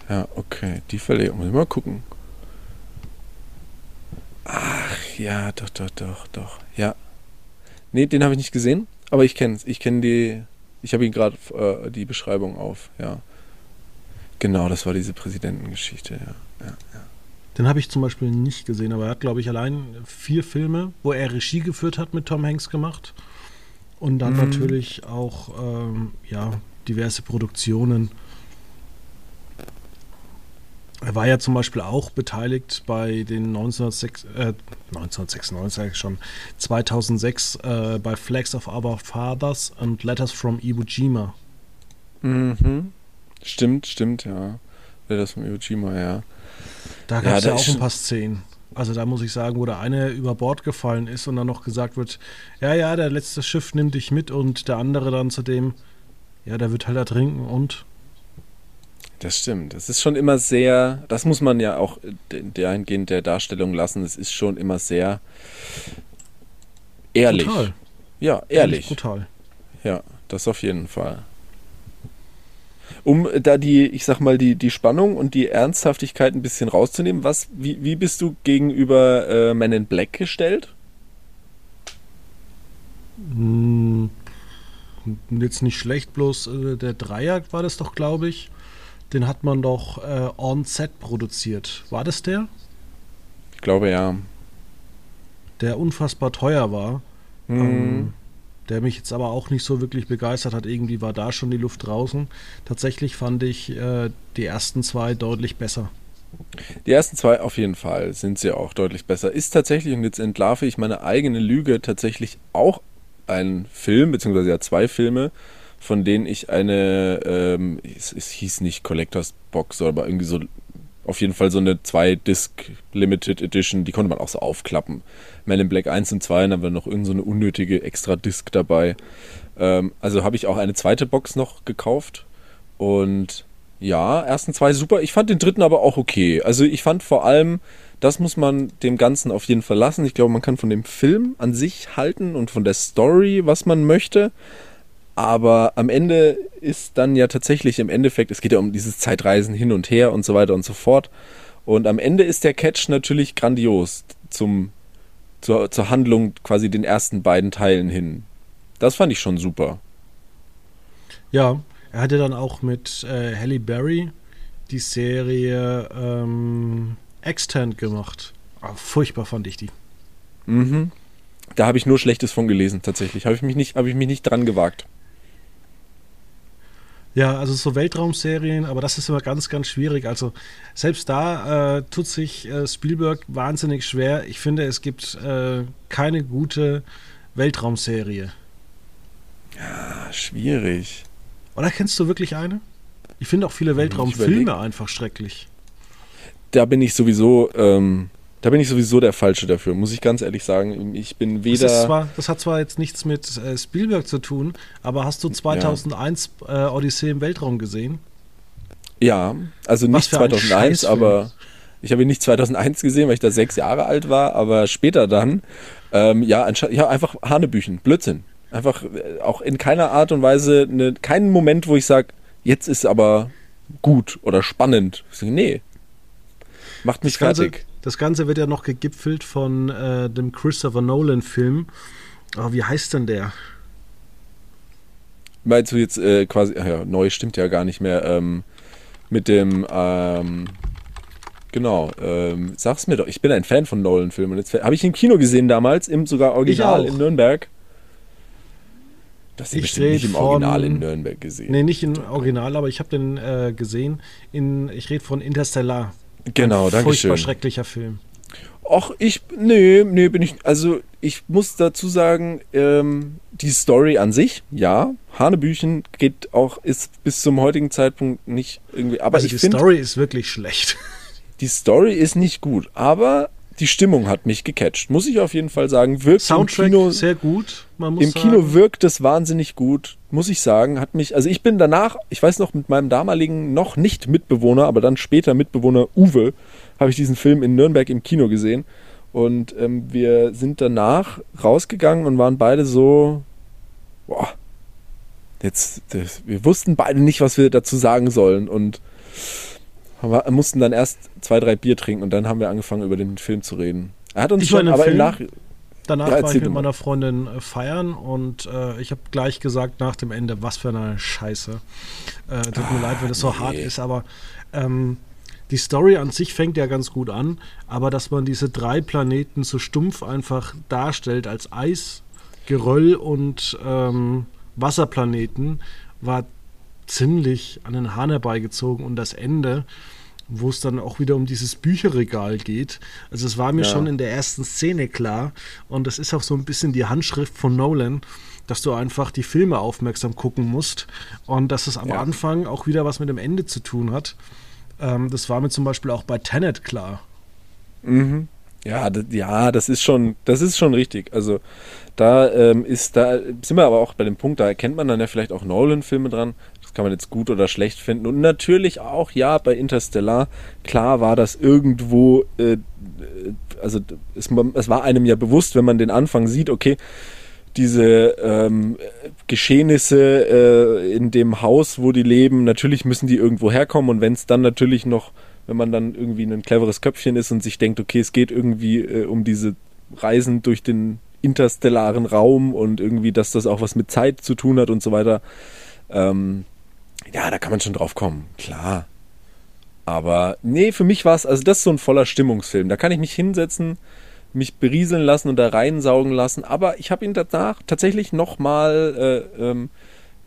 Ja, okay. Die Verleger. Muss ich mal gucken. Ach, ja, doch, doch, doch, doch. Ja. Nee, den habe ich nicht gesehen, aber ich kenne es. Ich kenne die. Ich habe ihn gerade äh, die Beschreibung auf, ja. Genau, das war diese Präsidentengeschichte, ja. Den habe ich zum Beispiel nicht gesehen, aber er hat, glaube ich, allein vier Filme, wo er Regie geführt hat, mit Tom Hanks gemacht. Und dann mhm. natürlich auch ähm, ja, diverse Produktionen. Er war ja zum Beispiel auch beteiligt bei den 1906, äh, 1996 schon, 2006 äh, bei Flags of Our Fathers und Letters from Iwo Jima. Mhm. Stimmt, stimmt, ja. Das von Iwo Jima, ja. Da gab es ja, ja auch ein paar Szenen. Also da muss ich sagen, wo der eine über Bord gefallen ist und dann noch gesagt wird, ja, ja, der letzte Schiff nimmt dich mit und der andere dann zu dem, ja, der wird halt ertrinken und. Das stimmt. Es ist schon immer sehr, das muss man ja auch dahingehend der Darstellung lassen, es ist schon immer sehr ehrlich. Brutal. Ja, ehrlich. ehrlich brutal. Ja, das auf jeden Fall um da die, ich sag mal, die, die Spannung und die Ernsthaftigkeit ein bisschen rauszunehmen, was, wie, wie bist du gegenüber äh, Men in Black gestellt? Hm, jetzt nicht schlecht, bloß äh, der Dreier war das doch, glaube ich. Den hat man doch äh, on-set produziert. War das der? Ich glaube ja. Der unfassbar teuer war. Mhm. Ähm, der mich jetzt aber auch nicht so wirklich begeistert hat. Irgendwie war da schon die Luft draußen. Tatsächlich fand ich äh, die ersten zwei deutlich besser. Die ersten zwei auf jeden Fall sind sie auch deutlich besser. Ist tatsächlich, und jetzt entlarve ich meine eigene Lüge, tatsächlich auch ein Film, beziehungsweise ja zwei Filme, von denen ich eine, ähm, es, es, hieß nicht Collectors Box, aber irgendwie so auf jeden Fall so eine 2-Disc Limited Edition, die konnte man auch so aufklappen. Man in Black 1 und 2, dann haben wir noch irgendeine so unnötige extra Disc dabei. Ähm, also habe ich auch eine zweite Box noch gekauft. Und ja, ersten zwei super. Ich fand den dritten aber auch okay. Also ich fand vor allem, das muss man dem Ganzen auf jeden Fall lassen. Ich glaube, man kann von dem Film an sich halten und von der Story, was man möchte. Aber am Ende ist dann ja tatsächlich im Endeffekt, es geht ja um dieses Zeitreisen hin und her und so weiter und so fort. Und am Ende ist der Catch natürlich grandios zum, zur, zur Handlung quasi den ersten beiden Teilen hin. Das fand ich schon super. Ja, er hatte dann auch mit äh, Halle Berry die Serie ähm, Extant gemacht. Oh, furchtbar fand ich die. Mhm. Da habe ich nur Schlechtes von gelesen, tatsächlich. Habe ich, mich nicht, hab ich mich nicht dran gewagt. Ja, also so Weltraumserien, aber das ist immer ganz, ganz schwierig. Also selbst da äh, tut sich äh, Spielberg wahnsinnig schwer. Ich finde, es gibt äh, keine gute Weltraumserie. Ja, schwierig. Oder kennst du wirklich eine? Ich finde auch viele Weltraumfilme einfach schrecklich. Da bin ich sowieso, ähm, da bin ich sowieso der Falsche dafür, muss ich ganz ehrlich sagen. Ich bin weder. Das, zwar, das hat zwar jetzt nichts mit äh, Spielberg zu tun, aber hast du 2001 ja. äh, Odyssee im Weltraum gesehen? Ja, also nicht 2001, aber ich habe ihn nicht 2001 gesehen, weil ich da sechs Jahre alt war, aber später dann. Ähm, ja, ja, einfach Hanebüchen, Blödsinn. Einfach äh, auch in keiner Art und Weise, ne, keinen Moment, wo ich sage, jetzt ist aber gut oder spannend. Nee. Macht mich das Ganze, fertig. Das Ganze wird ja noch gegipfelt von äh, dem Christopher Nolan-Film. Oh, wie heißt denn der? Meinst du jetzt äh, quasi, ja, neu stimmt ja gar nicht mehr, ähm, mit dem, ähm, genau, ähm, sag's mir doch, ich bin ein Fan von Nolan-Filmen. Habe ich ihn im Kino gesehen damals, im sogar Original in Nürnberg. Das ich nicht im Original in Nürnberg gesehen. Nee, nicht im Original, aber ich habe den äh, gesehen. In, ich rede von Interstellar. Genau, danke schön. Furchtbar schrecklicher Film. Och, ich, nee, nee, bin ich, also ich muss dazu sagen, ähm, die Story an sich, ja, Hanebüchen geht auch, ist bis zum heutigen Zeitpunkt nicht irgendwie, aber also ich finde... Die Story ist wirklich schlecht. Die Story ist nicht gut, aber die Stimmung hat mich gecatcht, muss ich auf jeden Fall sagen. Wirkt Soundtrack im Kino, sehr gut. Im sagen. Kino wirkt es wahnsinnig gut, muss ich sagen. Hat mich, also ich bin danach, ich weiß noch, mit meinem damaligen noch nicht Mitbewohner, aber dann später Mitbewohner Uwe, habe ich diesen Film in Nürnberg im Kino gesehen. Und ähm, wir sind danach rausgegangen und waren beide so, boah, jetzt, das, wir wussten beide nicht, was wir dazu sagen sollen. Und wir mussten dann erst zwei, drei Bier trinken und dann haben wir angefangen, über den Film zu reden. Er hat uns ich schon, aber Film, Nach Danach ja, war ich mit meiner Freundin äh, feiern und äh, ich habe gleich gesagt nach dem Ende, was für eine Scheiße. Äh, tut mir leid, wenn es so nee. hart ist, aber ähm, die Story an sich fängt ja ganz gut an, aber dass man diese drei Planeten so stumpf einfach darstellt als Eis, Geröll und ähm, Wasserplaneten, war ziemlich an den Hahn herbeigezogen und das Ende wo es dann auch wieder um dieses Bücherregal geht. Also es war mir ja. schon in der ersten Szene klar und das ist auch so ein bisschen die Handschrift von Nolan, dass du einfach die Filme aufmerksam gucken musst und dass es am ja. Anfang auch wieder was mit dem Ende zu tun hat. Ähm, das war mir zum Beispiel auch bei Tenet klar. Mhm. Ja, das, ja, das ist schon, das ist schon richtig. Also da ähm, ist, da sind wir aber auch bei dem Punkt, da erkennt man dann ja vielleicht auch Nolan-Filme dran kann man jetzt gut oder schlecht finden. Und natürlich auch, ja, bei Interstellar, klar war das irgendwo, äh, also es, es, war einem ja bewusst, wenn man den Anfang sieht, okay, diese ähm, Geschehnisse äh, in dem Haus, wo die leben, natürlich müssen die irgendwo herkommen und wenn es dann natürlich noch, wenn man dann irgendwie ein cleveres Köpfchen ist und sich denkt, okay, es geht irgendwie äh, um diese Reisen durch den interstellaren Raum und irgendwie, dass das auch was mit Zeit zu tun hat und so weiter, ähm, ja, da kann man schon drauf kommen, klar. Aber nee, für mich war es, also das ist so ein voller Stimmungsfilm. Da kann ich mich hinsetzen, mich berieseln lassen und da reinsaugen lassen. Aber ich habe ihn danach tatsächlich nochmal, äh, ähm,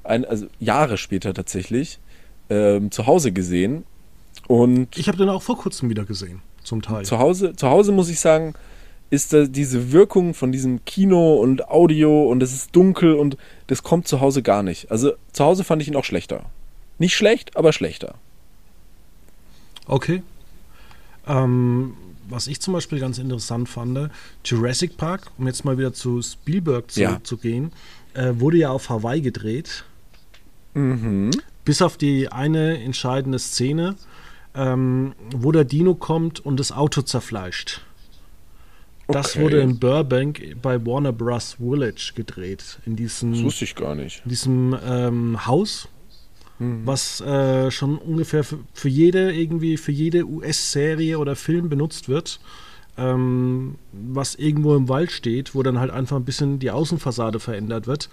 also Jahre später tatsächlich, ähm, zu Hause gesehen. Und ich habe den auch vor kurzem wieder gesehen, zum Teil. Zu Hause, zu Hause muss ich sagen, ist da diese Wirkung von diesem Kino und Audio und es ist dunkel und das kommt zu Hause gar nicht. Also zu Hause fand ich ihn auch schlechter. Nicht schlecht, aber schlechter. Okay. Ähm, was ich zum Beispiel ganz interessant fand, Jurassic Park, um jetzt mal wieder zu Spielberg zurückzugehen, ja. äh, wurde ja auf Hawaii gedreht. Mhm. Bis auf die eine entscheidende Szene, ähm, wo der Dino kommt und das Auto zerfleischt. Das okay. wurde in Burbank bei Warner Bros. Village gedreht. In diesem, das wusste ich gar nicht. In diesem ähm, Haus, mhm. was äh, schon ungefähr für, für, jede irgendwie für jede US-Serie oder Film benutzt wird, ähm, was irgendwo im Wald steht, wo dann halt einfach ein bisschen die Außenfassade verändert wird.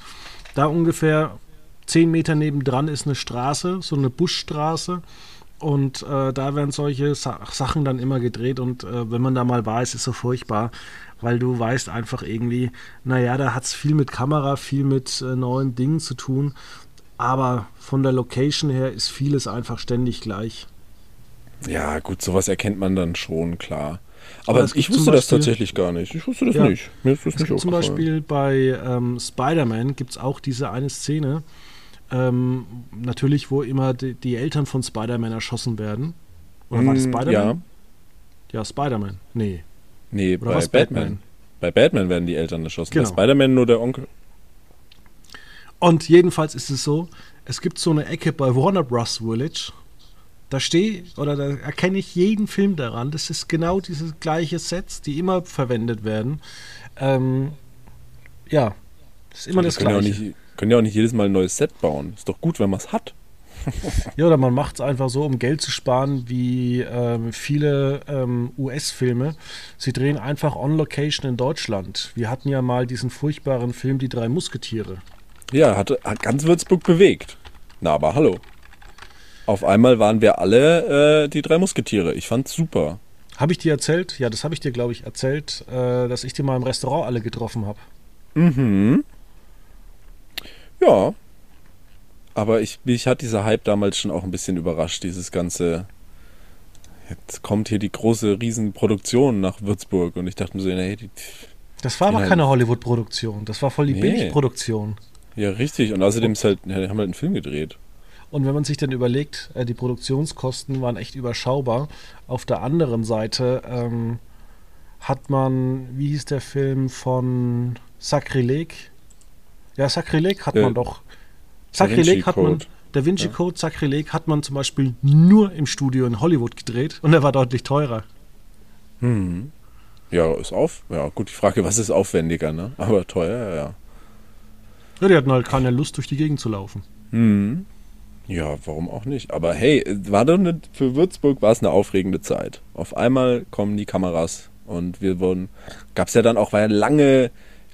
Da ungefähr zehn Meter nebendran ist eine Straße, so eine Buschstraße. Und äh, da werden solche Sa Sachen dann immer gedreht und äh, wenn man da mal war, ist es so furchtbar, weil du weißt einfach irgendwie, naja, da hat es viel mit Kamera, viel mit äh, neuen Dingen zu tun, aber von der Location her ist vieles einfach ständig gleich. Ja, gut, sowas erkennt man dann schon, klar. Aber, Aber ich wusste Beispiel, das tatsächlich gar nicht. Ich wusste das ja, nicht. Mir ist das nicht Zum Beispiel bei ähm, Spider-Man gibt es auch diese eine Szene, ähm, natürlich, wo immer die, die Eltern von Spider-Man erschossen werden. Oder war das mm, Spider-Man? Ja, ja Spider-Man. Nee. Nee, Oder bei Batman. Batman. Bei Batman werden die Eltern erschossen. Genau. Bei Spider-Man nur der Onkel. Und jedenfalls ist es so, es gibt so eine Ecke bei Warner Bros. Village, da stehe oder da erkenne ich jeden Film daran. Das ist genau diese gleiche Sets, die immer verwendet werden. Ähm, ja, das ist immer das Gleiche. Können ja auch nicht jedes Mal ein neues Set bauen. Ist doch gut, wenn man es hat. ja, oder man macht es einfach so, um Geld zu sparen, wie ähm, viele ähm, US-Filme. Sie drehen einfach on Location in Deutschland. Wir hatten ja mal diesen furchtbaren Film Die drei Musketiere. Ja, hat, hat ganz Würzburg bewegt. Na, aber hallo. Auf einmal waren wir alle äh, die drei Musketiere. Ich fand's super. Habe ich dir erzählt? Ja, das habe ich dir, glaube ich, erzählt, äh, dass ich die mal im Restaurant alle getroffen habe. Mhm. Ja. Aber ich, mich hat dieser Hype damals schon auch ein bisschen überrascht, dieses ganze. Jetzt kommt hier die große Riesenproduktion nach Würzburg und ich dachte mir so, nee, die, Das war aber halt keine Hollywood-Produktion, das war voll die nee. Billigproduktion. Ja, richtig. Und außerdem ist halt, ja, die haben halt einen Film gedreht. Und wenn man sich dann überlegt, äh, die Produktionskosten waren echt überschaubar. Auf der anderen Seite ähm, hat man, wie hieß der Film von Sacrilege? Ja, Sacrilege hat äh, man doch. Sacrilege hat man. Der Vinci Code ja. Sacrilege hat man zum Beispiel nur im Studio in Hollywood gedreht und er war deutlich teurer. Hm. Ja, ist auf. Ja, gut, die Frage, was ist aufwendiger, ne? Aber teuer, ja. Ja, die hatten halt keine Lust, durch die Gegend zu laufen. Hm. Ja, warum auch nicht? Aber hey, war doch eine, für Würzburg war es eine aufregende Zeit. Auf einmal kommen die Kameras und wir wurden, gab es ja dann auch, war ja lange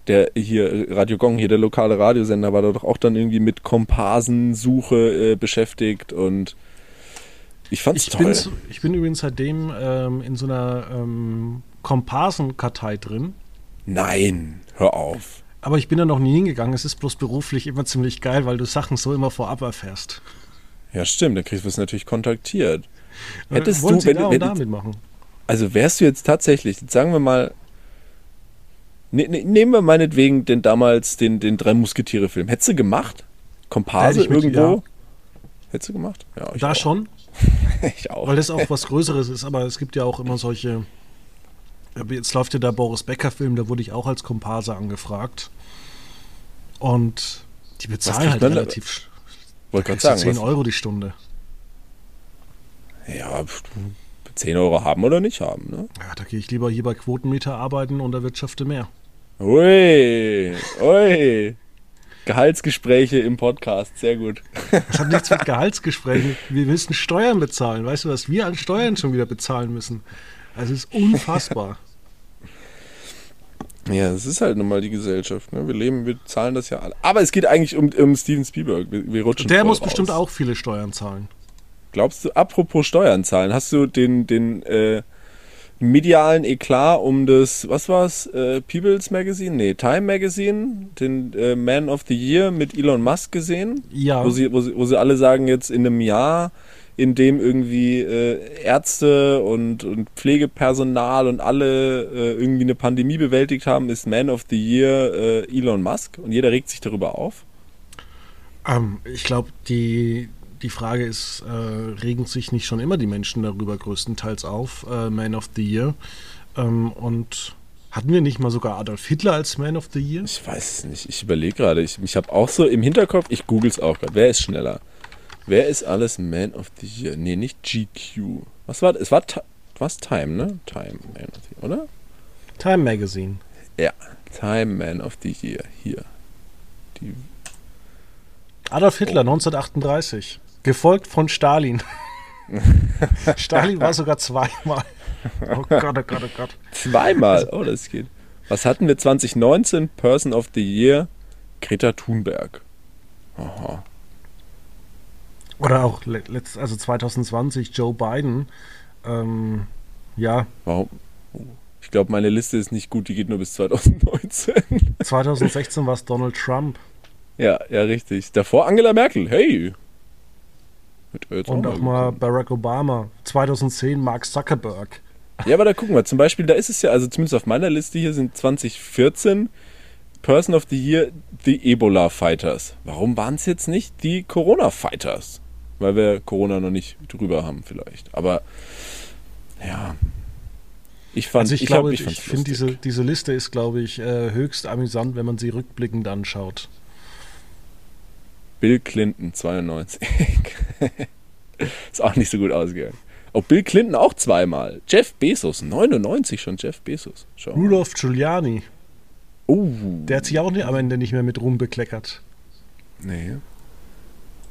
der hier, Radio Gong, hier der lokale Radiosender, war da doch auch dann irgendwie mit Komparsensuche äh, beschäftigt und ich fand's ich toll. Bin, ich bin übrigens seitdem ähm, in so einer ähm, Komparsenkartei drin. Nein, hör auf. Aber ich bin da noch nie hingegangen. Es ist bloß beruflich immer ziemlich geil, weil du Sachen so immer vorab erfährst. Ja, stimmt, dann kriegst du es natürlich kontaktiert. Äh, Hättest Wollen du, wenn, da wenn, damit machen? Also wärst du jetzt tatsächlich, sagen wir mal, ne, ne, nehmen wir meinetwegen den damals den, den drei Musketiere-Film. Hättest du gemacht? Komparse irgendwo? Mit, ja. Hättest du gemacht? Ja, da auch. schon. ich auch. Weil das auch was Größeres ist, aber es gibt ja auch immer solche. Jetzt läuft ja der Boris Becker-Film, da wurde ich auch als Komparse angefragt. Und die bezahlen halt relativ wollte gerade sagen. 10 Euro die Stunde. Ja, 10 Euro haben oder nicht haben, ne? Ja, da gehe ich lieber hier bei Quotenmeter arbeiten und erwirtschafte mehr. Ui, ui. Gehaltsgespräche im Podcast, sehr gut. Das hat nichts mit Gehaltsgesprächen. Wir müssen Steuern bezahlen. Weißt du, was wir an Steuern schon wieder bezahlen müssen? Also es ist unfassbar. Ja, es ist halt nun mal die Gesellschaft. Ne? Wir leben, wir zahlen das ja alle. Aber es geht eigentlich um, um Steven Spielberg. Wir, wir rutschen Der muss raus. bestimmt auch viele Steuern zahlen. Glaubst du, apropos Steuern zahlen, hast du den, den äh, medialen Eklat um das, was war's, äh, People's Magazine? Nee, Time Magazine, den äh, Man of the Year mit Elon Musk gesehen? Ja. Wo sie, wo sie, wo sie alle sagen, jetzt in einem Jahr in dem irgendwie äh, Ärzte und, und Pflegepersonal und alle äh, irgendwie eine Pandemie bewältigt haben, ist Man of the Year äh, Elon Musk und jeder regt sich darüber auf? Ähm, ich glaube, die, die Frage ist, äh, regen sich nicht schon immer die Menschen darüber größtenteils auf, äh, Man of the Year? Ähm, und hatten wir nicht mal sogar Adolf Hitler als Man of the Year? Ich weiß es nicht. Ich überlege gerade. Ich, ich habe auch so im Hinterkopf, ich google es auch gerade. Wer ist schneller? Wer ist alles Man of the Year? Nee, nicht GQ. Was war das? Es war was Time, ne? Time Man of the Year, oder? Time Magazine. Ja, Time Man of the Year. Hier. Die Adolf Hitler, oh. 1938. Gefolgt von Stalin. Stalin war sogar zweimal. Oh Gott, oh Gott, oh Gott. Zweimal? Oh, das geht. Was hatten wir 2019? Person of the Year? Greta Thunberg. Aha. Oder auch letzt, also 2020 Joe Biden. Ähm, ja. Warum? Ich glaube, meine Liste ist nicht gut, die geht nur bis 2019. 2016 war es Donald Trump. Ja, ja, richtig. Davor Angela Merkel. Hey. Und auch mal Barack Obama. 2010 Mark Zuckerberg. Ja, aber da gucken wir. Zum Beispiel, da ist es ja, also zumindest auf meiner Liste hier sind 2014 Person of the Year die Ebola Fighters. Warum waren es jetzt nicht die Corona Fighters? Weil wir Corona noch nicht drüber haben, vielleicht. Aber ja. Ich fand, also ich, ich, glaube, ich, ich finde diese, diese Liste ist, glaube ich, äh, höchst amüsant, wenn man sie rückblickend anschaut. Bill Clinton 92. ist auch nicht so gut ausgegangen. Auch Bill Clinton auch zweimal. Jeff Bezos, 99 schon Jeff Bezos. Schau. Rudolph Giuliani. Oh. Der hat sich auch am Ende nicht mehr mit Ruhm bekleckert. Nee.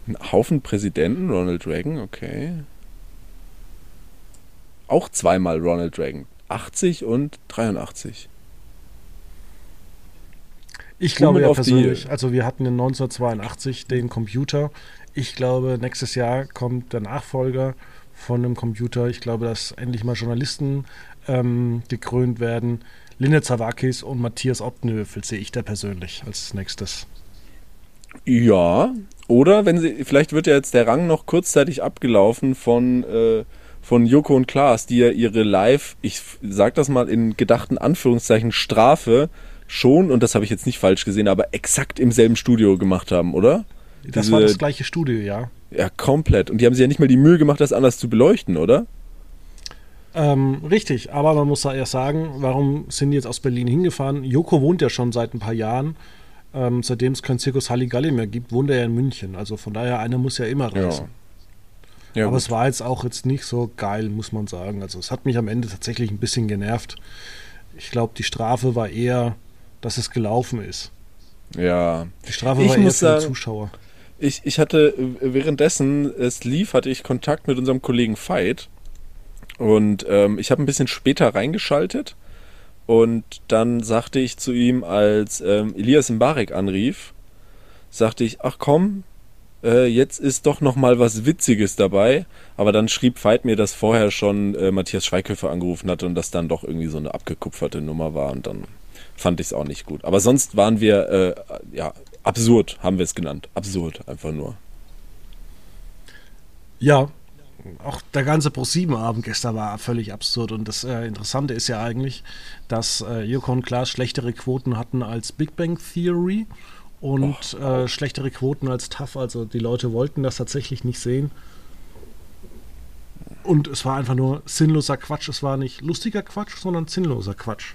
Ein Haufen Präsidenten, Ronald Reagan, okay. Auch zweimal Ronald Reagan. 80 und 83. Ich glaube ja persönlich, also wir hatten in 1982 den Computer. Ich glaube, nächstes Jahr kommt der Nachfolger von einem Computer. Ich glaube, dass endlich mal Journalisten ähm, gekrönt werden. Linne Zawakis und Matthias Optenhöfel sehe ich da persönlich als nächstes. Ja, oder wenn sie, vielleicht wird ja jetzt der Rang noch kurzzeitig abgelaufen von, äh, von Joko und Klaas, die ja ihre Live, ich sag das mal in gedachten Anführungszeichen, Strafe schon, und das habe ich jetzt nicht falsch gesehen, aber exakt im selben Studio gemacht haben, oder? Das Diese, war das gleiche Studio, ja. Ja, komplett. Und die haben sich ja nicht mal die Mühe gemacht, das anders zu beleuchten, oder? Ähm, richtig, aber man muss da erst sagen, warum sind die jetzt aus Berlin hingefahren? Joko wohnt ja schon seit ein paar Jahren. Ähm, seitdem es keinen Zirkus Halligalli mehr gibt, wohnt er ja in München. Also von daher, einer muss ja immer reisen. Ja. Ja, aber gut. es war jetzt auch jetzt nicht so geil, muss man sagen. Also es hat mich am Ende tatsächlich ein bisschen genervt. Ich glaube, die Strafe war eher dass es gelaufen ist. Ja. Die Strafe ich war eher für sagen, Zuschauer. Ich, ich hatte währenddessen es lief, hatte ich Kontakt mit unserem Kollegen Veit. Und ähm, ich habe ein bisschen später reingeschaltet. Und dann sagte ich zu ihm, als ähm, Elias Mbarek anrief, sagte ich, ach komm, äh, jetzt ist doch noch mal was Witziges dabei. Aber dann schrieb Veit mir, dass vorher schon äh, Matthias Schweighöfer angerufen hatte und das dann doch irgendwie so eine abgekupferte Nummer war. Und dann fand ich es auch nicht gut. Aber sonst waren wir, äh, ja, absurd haben wir es genannt. Absurd, einfach nur. Ja, auch der ganze Pro-7-Abend gestern war völlig absurd. Und das äh, Interessante ist ja eigentlich, dass äh, Joko und Klaas schlechtere Quoten hatten als Big Bang Theory und oh. äh, schlechtere Quoten als Tough. Also die Leute wollten das tatsächlich nicht sehen. Und es war einfach nur sinnloser Quatsch. Es war nicht lustiger Quatsch, sondern sinnloser Quatsch.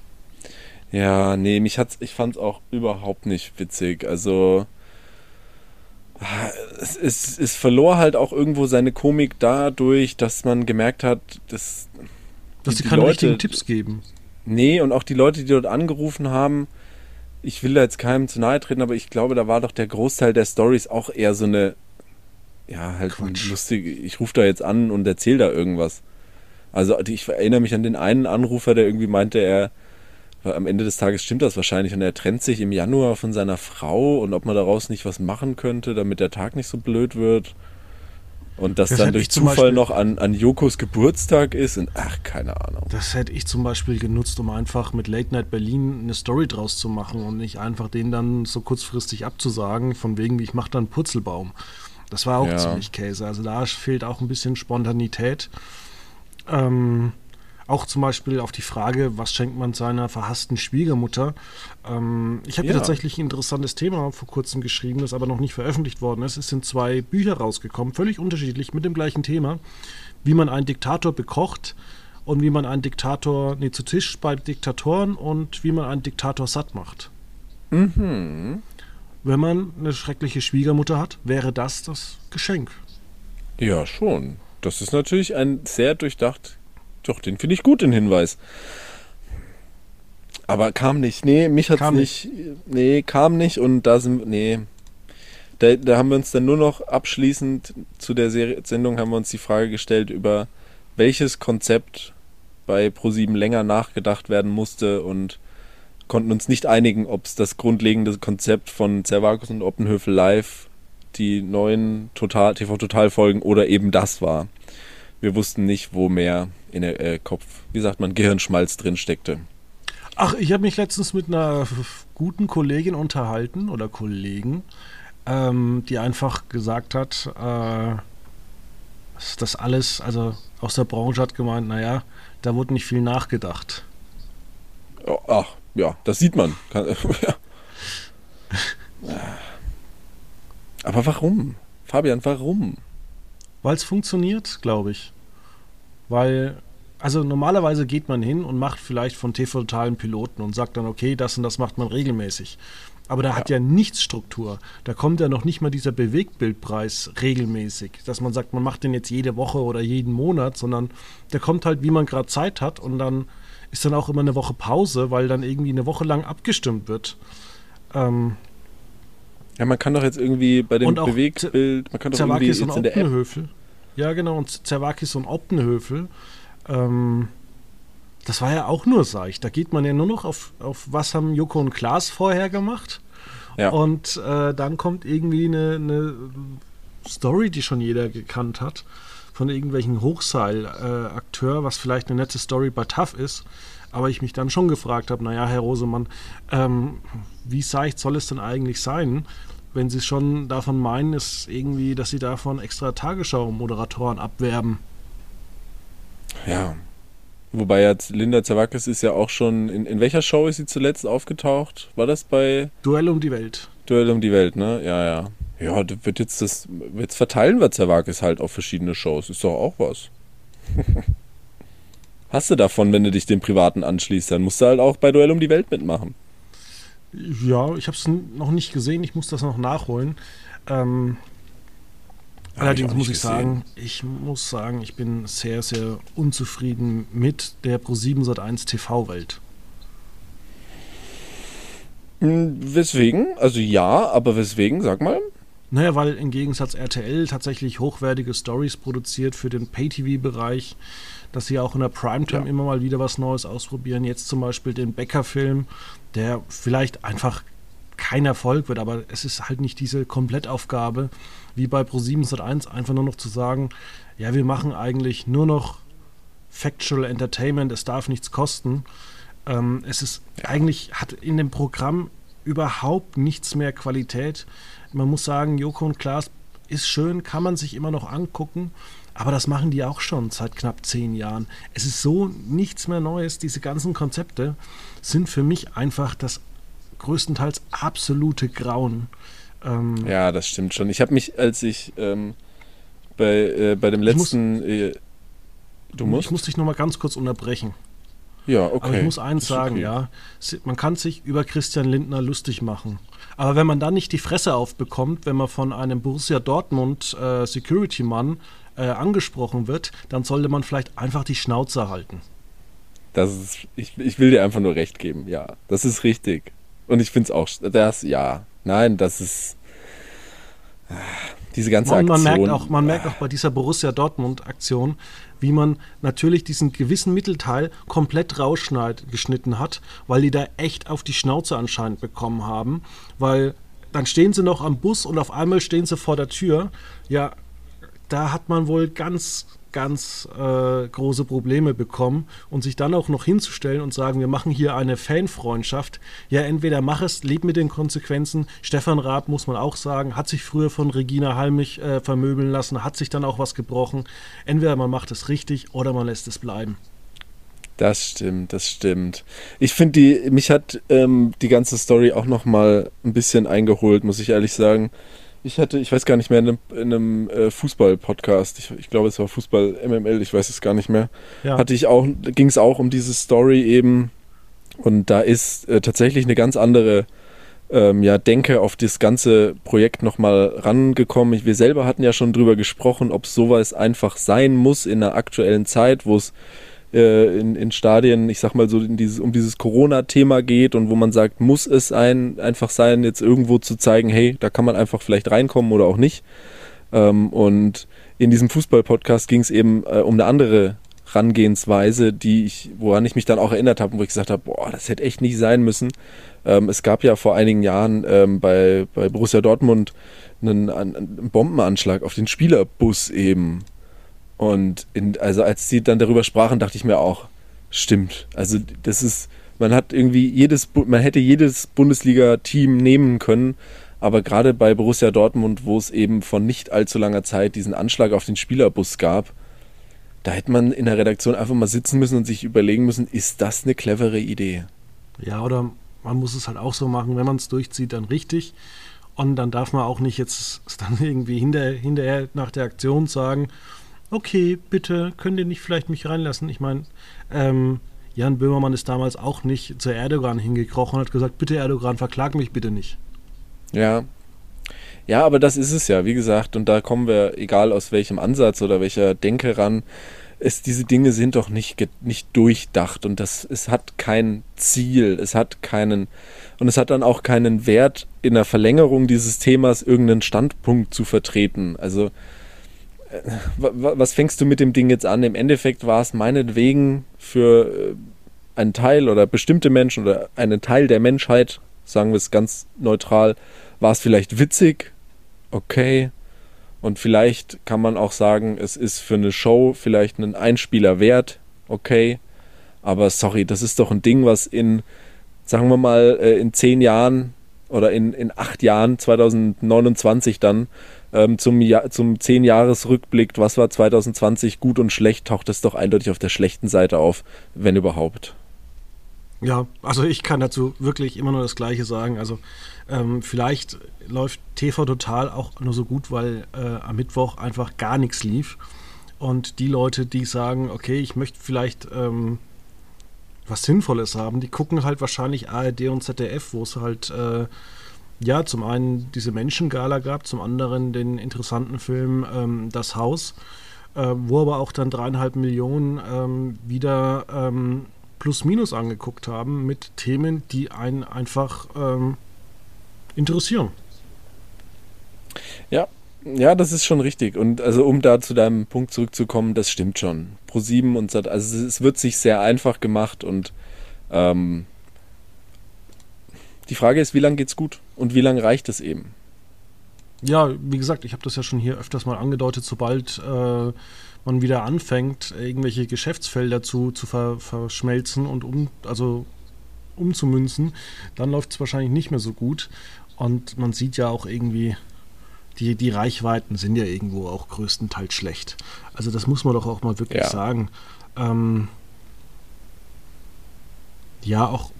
Ja, nee, mich hat's, ich fand's auch überhaupt nicht witzig. Also es, es, es verlor halt auch irgendwo seine Komik dadurch, dass man gemerkt hat, dass dass sie keine Leute, richtigen Tipps geben. Nee, und auch die Leute, die dort angerufen haben, ich will da jetzt keinem zu nahe treten, aber ich glaube, da war doch der Großteil der Stories auch eher so eine, ja, halt lustige, ich rufe da jetzt an und erzähle da irgendwas. Also ich erinnere mich an den einen Anrufer, der irgendwie meinte, er am Ende des Tages stimmt das wahrscheinlich und er trennt sich im Januar von seiner Frau und ob man daraus nicht was machen könnte, damit der Tag nicht so blöd wird. Und das, das dann durch Zufall Beispiel, noch an, an Jokos Geburtstag ist und ach, keine Ahnung. Das hätte ich zum Beispiel genutzt, um einfach mit Late Night Berlin eine Story draus zu machen und nicht einfach den dann so kurzfristig abzusagen, von wegen, ich mache dann Purzelbaum. Das war auch ja. ziemlich Käse. Also da fehlt auch ein bisschen Spontanität. Ähm, auch zum Beispiel auf die Frage, was schenkt man seiner verhassten Schwiegermutter. Ähm, ich habe ja. tatsächlich ein interessantes Thema vor kurzem geschrieben, das aber noch nicht veröffentlicht worden ist. Es sind zwei Bücher rausgekommen, völlig unterschiedlich, mit dem gleichen Thema. Wie man einen Diktator bekocht und wie man einen Diktator, nee, zu Tisch bei Diktatoren und wie man einen Diktator satt macht. Mhm. Wenn man eine schreckliche Schwiegermutter hat, wäre das das Geschenk. Ja, schon. Das ist natürlich ein sehr durchdacht doch, den finde ich gut, den Hinweis. Aber kam nicht. Nee, mich hat es nicht. Nee, kam nicht und da sind. Nee. Da, da, haben wir uns dann nur noch abschließend zu der Serie, Sendung haben wir uns die Frage gestellt, über welches Konzept bei ProSieben länger nachgedacht werden musste und konnten uns nicht einigen, ob es das grundlegende Konzept von Zervakus und Oppenhöfel live die neuen Total, TV-Total-Folgen oder eben das war. Wir wussten nicht, wo mehr in der äh, Kopf, wie sagt man, Gehirnschmalz drin steckte. Ach, ich habe mich letztens mit einer guten Kollegin unterhalten oder Kollegen, ähm, die einfach gesagt hat, äh, das alles, also aus der Branche hat gemeint, naja, da wurde nicht viel nachgedacht. Oh, ach, ja, das sieht man. Aber warum? Fabian, warum? Weil es funktioniert, glaube ich. Weil, also normalerweise geht man hin und macht vielleicht von TV totalen Piloten und sagt dann, okay, das und das macht man regelmäßig. Aber da ja. hat ja nichts Struktur. Da kommt ja noch nicht mal dieser Bewegtbildpreis regelmäßig, dass man sagt, man macht den jetzt jede Woche oder jeden Monat, sondern der kommt halt, wie man gerade Zeit hat und dann ist dann auch immer eine Woche Pause, weil dann irgendwie eine Woche lang abgestimmt wird. Ähm, ja, man kann doch jetzt irgendwie bei dem Bewegtbild, man kann doch irgendwie jetzt in der App. Ja, genau, und Zerwakis und Optenhöfel. Ähm, das war ja auch nur seicht. Da geht man ja nur noch auf, auf was haben Joko und Klaas vorher gemacht. Ja. Und äh, dann kommt irgendwie eine, eine, Story, die schon jeder gekannt hat, von irgendwelchen Hochseil-Akteur, äh, was vielleicht eine nette Story bei TAF ist. Aber ich mich dann schon gefragt habe, naja, Herr Rosemann, ähm, wie seicht soll es denn eigentlich sein, wenn Sie schon davon meinen, ist irgendwie, dass Sie davon extra Tagesschau-Moderatoren abwerben? Ja, Wobei jetzt Linda Zerwakis ist ja auch schon. In, in welcher Show ist sie zuletzt aufgetaucht? War das bei. Duell um die Welt. Duell um die Welt, ne? Ja, ja. Ja, wird jetzt das. Jetzt verteilen wir Zerwakis halt auf verschiedene Shows. Ist doch auch was. Hast du davon, wenn du dich dem Privaten anschließt, dann musst du halt auch bei Duell um die Welt mitmachen. Ja, ich habe es noch nicht gesehen, ich muss das noch nachholen. Ähm, Allerdings ich muss ich gesehen. sagen, ich muss sagen, ich bin sehr, sehr unzufrieden mit der Pro7 Sat1 TV-Welt. Hm, weswegen? Also ja, aber weswegen? Sag mal. Naja, weil im Gegensatz RTL tatsächlich hochwertige Stories produziert für den Pay-TV-Bereich, dass sie auch in der Primetime ja. immer mal wieder was Neues ausprobieren. Jetzt zum Beispiel den Becker-Film, der vielleicht einfach kein Erfolg wird, aber es ist halt nicht diese Komplettaufgabe, wie bei Pro7 1 einfach nur noch zu sagen, ja, wir machen eigentlich nur noch Factual Entertainment, es darf nichts kosten. Ähm, es ist ja. eigentlich, hat in dem Programm überhaupt nichts mehr Qualität. Man muss sagen, Joko und Klaas ist schön, kann man sich immer noch angucken, aber das machen die auch schon seit knapp zehn Jahren. Es ist so nichts mehr Neues. Diese ganzen Konzepte sind für mich einfach das größtenteils absolute Grauen. Ähm, ja, das stimmt schon. Ich habe mich, als ich ähm, bei, äh, bei dem letzten. Muss, äh, du musst? Ich muss dich nochmal ganz kurz unterbrechen. Ja, okay. Aber ich muss eins sagen, okay. ja. Man kann sich über Christian Lindner lustig machen. Aber wenn man dann nicht die Fresse aufbekommt, wenn man von einem Borussia Dortmund äh, Security-Mann äh, angesprochen wird, dann sollte man vielleicht einfach die Schnauze halten. Das ist, ich, ich will dir einfach nur recht geben, ja. Das ist richtig. Und ich finde es auch, das, ja, nein, das ist diese ganze Aktion. Man merkt auch, man merkt auch bei dieser Borussia Dortmund-Aktion, wie man natürlich diesen gewissen Mittelteil komplett rausgeschnitten hat, weil die da echt auf die Schnauze anscheinend bekommen haben, weil dann stehen sie noch am Bus und auf einmal stehen sie vor der Tür. Ja, da hat man wohl ganz ganz äh, große Probleme bekommen und sich dann auch noch hinzustellen und sagen, wir machen hier eine Fanfreundschaft. Ja, entweder mach es, leb mit den Konsequenzen. Stefan Raab, muss man auch sagen, hat sich früher von Regina Halmich äh, vermöbeln lassen, hat sich dann auch was gebrochen. Entweder man macht es richtig oder man lässt es bleiben. Das stimmt, das stimmt. Ich finde, die, mich hat ähm, die ganze Story auch noch mal ein bisschen eingeholt, muss ich ehrlich sagen. Ich hatte, ich weiß gar nicht mehr, in einem, in einem äh, Fußball-Podcast, ich, ich glaube, es war Fußball MML, ich weiß es gar nicht mehr, ja. hatte ich auch, ging es auch um diese Story eben. Und da ist äh, tatsächlich eine ganz andere ähm, ja, Denke auf das ganze Projekt nochmal rangekommen. Wir selber hatten ja schon drüber gesprochen, ob sowas einfach sein muss in der aktuellen Zeit, wo es äh, in, in Stadien, ich sag mal so, dieses, um dieses Corona-Thema geht und wo man sagt, muss es ein, einfach sein, jetzt irgendwo zu zeigen, hey, da kann man einfach vielleicht reinkommen oder auch nicht. Ähm, und in diesem Fußball-Podcast ging es eben äh, um eine andere Herangehensweise, die ich, woran ich mich dann auch erinnert habe, wo ich gesagt habe, boah, das hätte echt nicht sein müssen. Ähm, es gab ja vor einigen Jahren ähm, bei, bei Borussia Dortmund einen, einen Bombenanschlag auf den Spielerbus eben. Und in, also als sie dann darüber sprachen, dachte ich mir auch, stimmt. Also das ist, man hat irgendwie jedes, man hätte jedes Bundesliga-Team nehmen können, aber gerade bei Borussia Dortmund, wo es eben von nicht allzu langer Zeit diesen Anschlag auf den Spielerbus gab, da hätte man in der Redaktion einfach mal sitzen müssen und sich überlegen müssen, ist das eine clevere Idee? Ja, oder man muss es halt auch so machen, wenn man es durchzieht, dann richtig. Und dann darf man auch nicht jetzt dann irgendwie hinter, hinterher nach der Aktion sagen, okay, bitte, könnt ihr nicht vielleicht mich reinlassen? Ich meine, ähm, Jan Böhmermann ist damals auch nicht zu Erdogan hingekrochen und hat gesagt, bitte Erdogan, verklag mich bitte nicht. Ja. Ja, aber das ist es ja, wie gesagt, und da kommen wir, egal aus welchem Ansatz oder welcher Denke ran, es, diese Dinge sind doch nicht, nicht durchdacht und das, es hat kein Ziel, es hat keinen, und es hat dann auch keinen Wert, in der Verlängerung dieses Themas irgendeinen Standpunkt zu vertreten. Also, was fängst du mit dem Ding jetzt an? Im Endeffekt war es meinetwegen für äh, einen Teil oder bestimmte Menschen oder einen Teil der Menschheit, sagen wir es ganz neutral, war es vielleicht witzig, okay. Und vielleicht kann man auch sagen, es ist für eine Show vielleicht einen Einspieler wert, okay. Aber sorry, das ist doch ein Ding, was in, sagen wir mal, äh, in zehn Jahren oder in, in acht Jahren, 2029 dann, ähm, zum, Jahr, zum zehn Jahres Rückblick, was war 2020 gut und schlecht, taucht es doch eindeutig auf der schlechten Seite auf, wenn überhaupt. Ja, also ich kann dazu wirklich immer nur das Gleiche sagen. Also ähm, vielleicht läuft TV Total auch nur so gut, weil äh, am Mittwoch einfach gar nichts lief. Und die Leute, die sagen, okay, ich möchte vielleicht ähm, was Sinnvolles haben, die gucken halt wahrscheinlich ARD und ZDF, wo es halt äh, ja zum einen diese Menschengala gab, zum anderen den interessanten Film ähm, Das Haus, äh, wo aber auch dann dreieinhalb Millionen ähm, wieder ähm, plus-minus angeguckt haben mit Themen, die einen einfach ähm, interessieren. Ja, ja, das ist schon richtig. Und also um da zu deinem Punkt zurückzukommen, das stimmt schon. Pro 7 und Sat, also es wird sich sehr einfach gemacht und ähm, die Frage ist, wie lange geht's gut und wie lange reicht es eben? Ja, wie gesagt, ich habe das ja schon hier öfters mal angedeutet, sobald äh, man wieder anfängt, irgendwelche Geschäftsfelder zu, zu ver, verschmelzen und um, also umzumünzen, dann läuft es wahrscheinlich nicht mehr so gut. Und man sieht ja auch irgendwie, die, die Reichweiten sind ja irgendwo auch größtenteils schlecht. Also das muss man doch auch mal wirklich ja. sagen. Ähm, ja, auch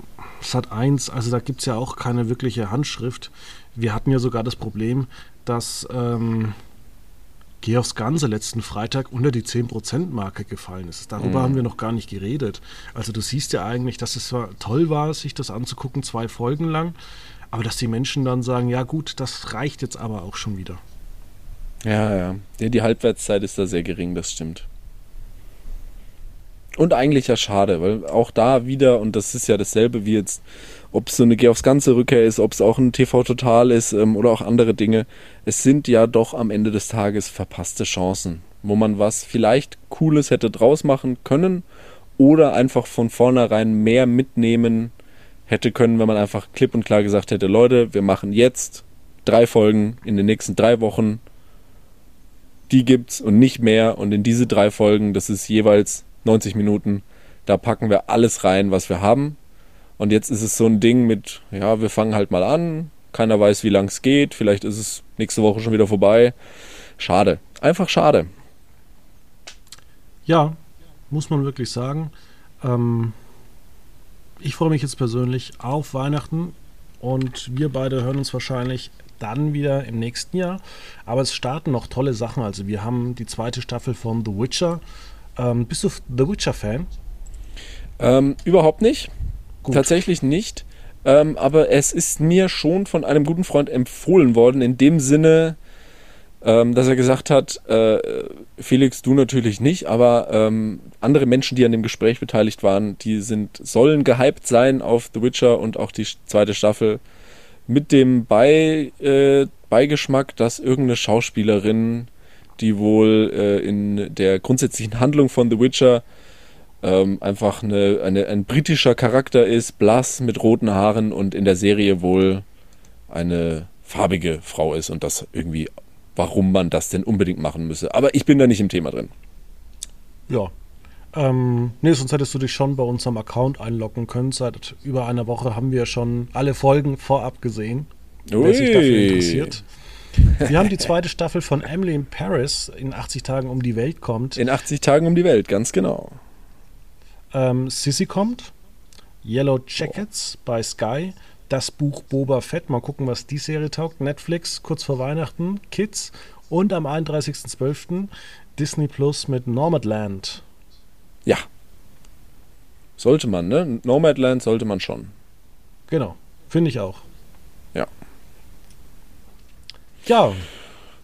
Sat 1, also da gibt es ja auch keine wirkliche Handschrift. Wir hatten ja sogar das Problem, dass ähm, Geh aufs Ganze letzten Freitag unter die 10%-Marke gefallen ist. Darüber mhm. haben wir noch gar nicht geredet. Also du siehst ja eigentlich, dass es zwar toll war, sich das anzugucken, zwei Folgen lang, aber dass die Menschen dann sagen, ja gut, das reicht jetzt aber auch schon wieder. Ja, ja. ja die Halbwertszeit ist da sehr gering, das stimmt. Und eigentlich ja schade, weil auch da wieder, und das ist ja dasselbe wie jetzt ob es so eine Geh aufs Ganze Rückkehr ist, ob es auch ein TV Total ist ähm, oder auch andere Dinge. Es sind ja doch am Ende des Tages verpasste Chancen, wo man was vielleicht Cooles hätte draus machen können oder einfach von vornherein mehr mitnehmen hätte können, wenn man einfach klipp und klar gesagt hätte, Leute, wir machen jetzt drei Folgen in den nächsten drei Wochen. Die gibt's und nicht mehr. Und in diese drei Folgen, das ist jeweils 90 Minuten, da packen wir alles rein, was wir haben. Und jetzt ist es so ein Ding mit, ja, wir fangen halt mal an, keiner weiß, wie lang es geht, vielleicht ist es nächste Woche schon wieder vorbei. Schade, einfach schade. Ja, muss man wirklich sagen. Ähm, ich freue mich jetzt persönlich auf Weihnachten und wir beide hören uns wahrscheinlich dann wieder im nächsten Jahr. Aber es starten noch tolle Sachen. Also wir haben die zweite Staffel von The Witcher. Ähm, bist du The Witcher-Fan? Ähm, überhaupt nicht. Gut. Tatsächlich nicht. Ähm, aber es ist mir schon von einem guten Freund empfohlen worden, in dem Sinne, ähm, dass er gesagt hat, äh, Felix, du natürlich nicht, aber ähm, andere Menschen, die an dem Gespräch beteiligt waren, die sind, sollen gehypt sein auf The Witcher und auch die zweite Staffel mit dem Bei, äh, Beigeschmack, dass irgendeine Schauspielerin die wohl äh, in der grundsätzlichen Handlung von The Witcher ähm, einfach eine, eine, ein britischer Charakter ist, blass mit roten Haaren und in der Serie wohl eine farbige Frau ist und das irgendwie, warum man das denn unbedingt machen müsse. Aber ich bin da nicht im Thema drin. Ja. Ähm, nee, sonst hättest du dich schon bei unserem Account einloggen können. Seit über einer Woche haben wir schon alle Folgen vorab gesehen. Ui. Wer sich dafür interessiert. Wir haben die zweite Staffel von Emily in Paris in 80 Tagen um die Welt kommt. In 80 Tagen um die Welt, ganz genau. Ähm, Sissy kommt. Yellow Jackets bei Sky. Das Buch Boba Fett. Mal gucken, was die Serie taugt. Netflix kurz vor Weihnachten. Kids. Und am 31.12. Disney Plus mit Nomadland. Ja. Sollte man, ne? Nomadland sollte man schon. Genau. Finde ich auch. Ja.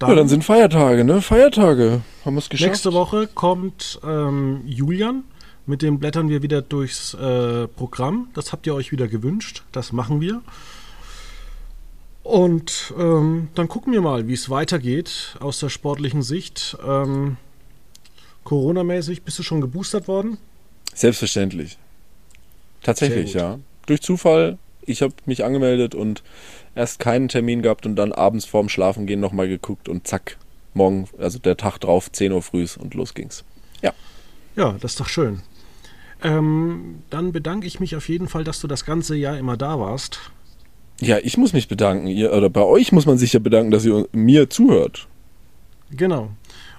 Ja. ja, dann sind Feiertage, ne? Feiertage. Haben wir es geschafft. Nächste Woche kommt ähm, Julian. Mit dem blättern wir wieder durchs äh, Programm. Das habt ihr euch wieder gewünscht. Das machen wir. Und ähm, dann gucken wir mal, wie es weitergeht aus der sportlichen Sicht. Ähm, Corona-mäßig, bist du schon geboostert worden? Selbstverständlich. Tatsächlich, ja. Durch Zufall. Ich habe mich angemeldet und erst keinen Termin gehabt und dann abends vorm Schlafengehen nochmal geguckt und zack, morgen, also der Tag drauf, 10 Uhr früh und los ging's. Ja. Ja, das ist doch schön. Ähm, dann bedanke ich mich auf jeden Fall, dass du das ganze Jahr immer da warst. Ja, ich muss mich bedanken. Ihr, oder bei euch muss man sich ja bedanken, dass ihr mir zuhört. Genau.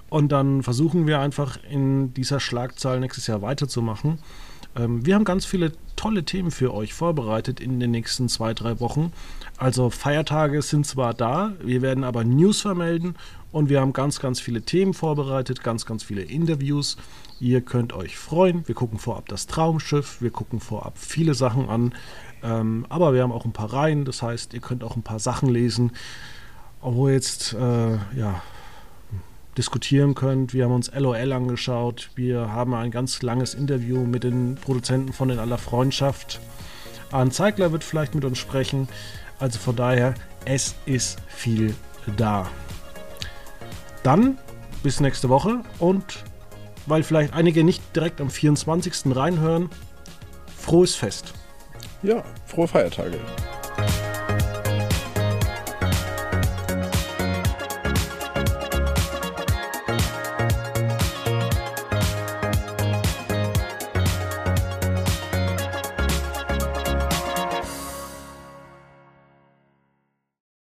Und dann versuchen wir einfach in dieser Schlagzahl nächstes Jahr weiterzumachen. Ähm, wir haben ganz viele tolle Themen für euch vorbereitet in den nächsten zwei, drei Wochen. Also Feiertage sind zwar da, wir werden aber News vermelden und wir haben ganz, ganz viele Themen vorbereitet, ganz, ganz viele Interviews. Ihr könnt euch freuen. Wir gucken vorab das Traumschiff, wir gucken vorab viele Sachen an. Ähm, aber wir haben auch ein paar Reihen, das heißt, ihr könnt auch ein paar Sachen lesen, wo ihr jetzt äh, ja, diskutieren könnt. Wir haben uns LOL angeschaut. Wir haben ein ganz langes Interview mit den Produzenten von In aller Freundschaft. Arne Zeigler wird vielleicht mit uns sprechen. Also von daher, es ist viel da. Dann bis nächste Woche und weil vielleicht einige nicht direkt am 24. reinhören, frohes Fest. Ja, frohe Feiertage.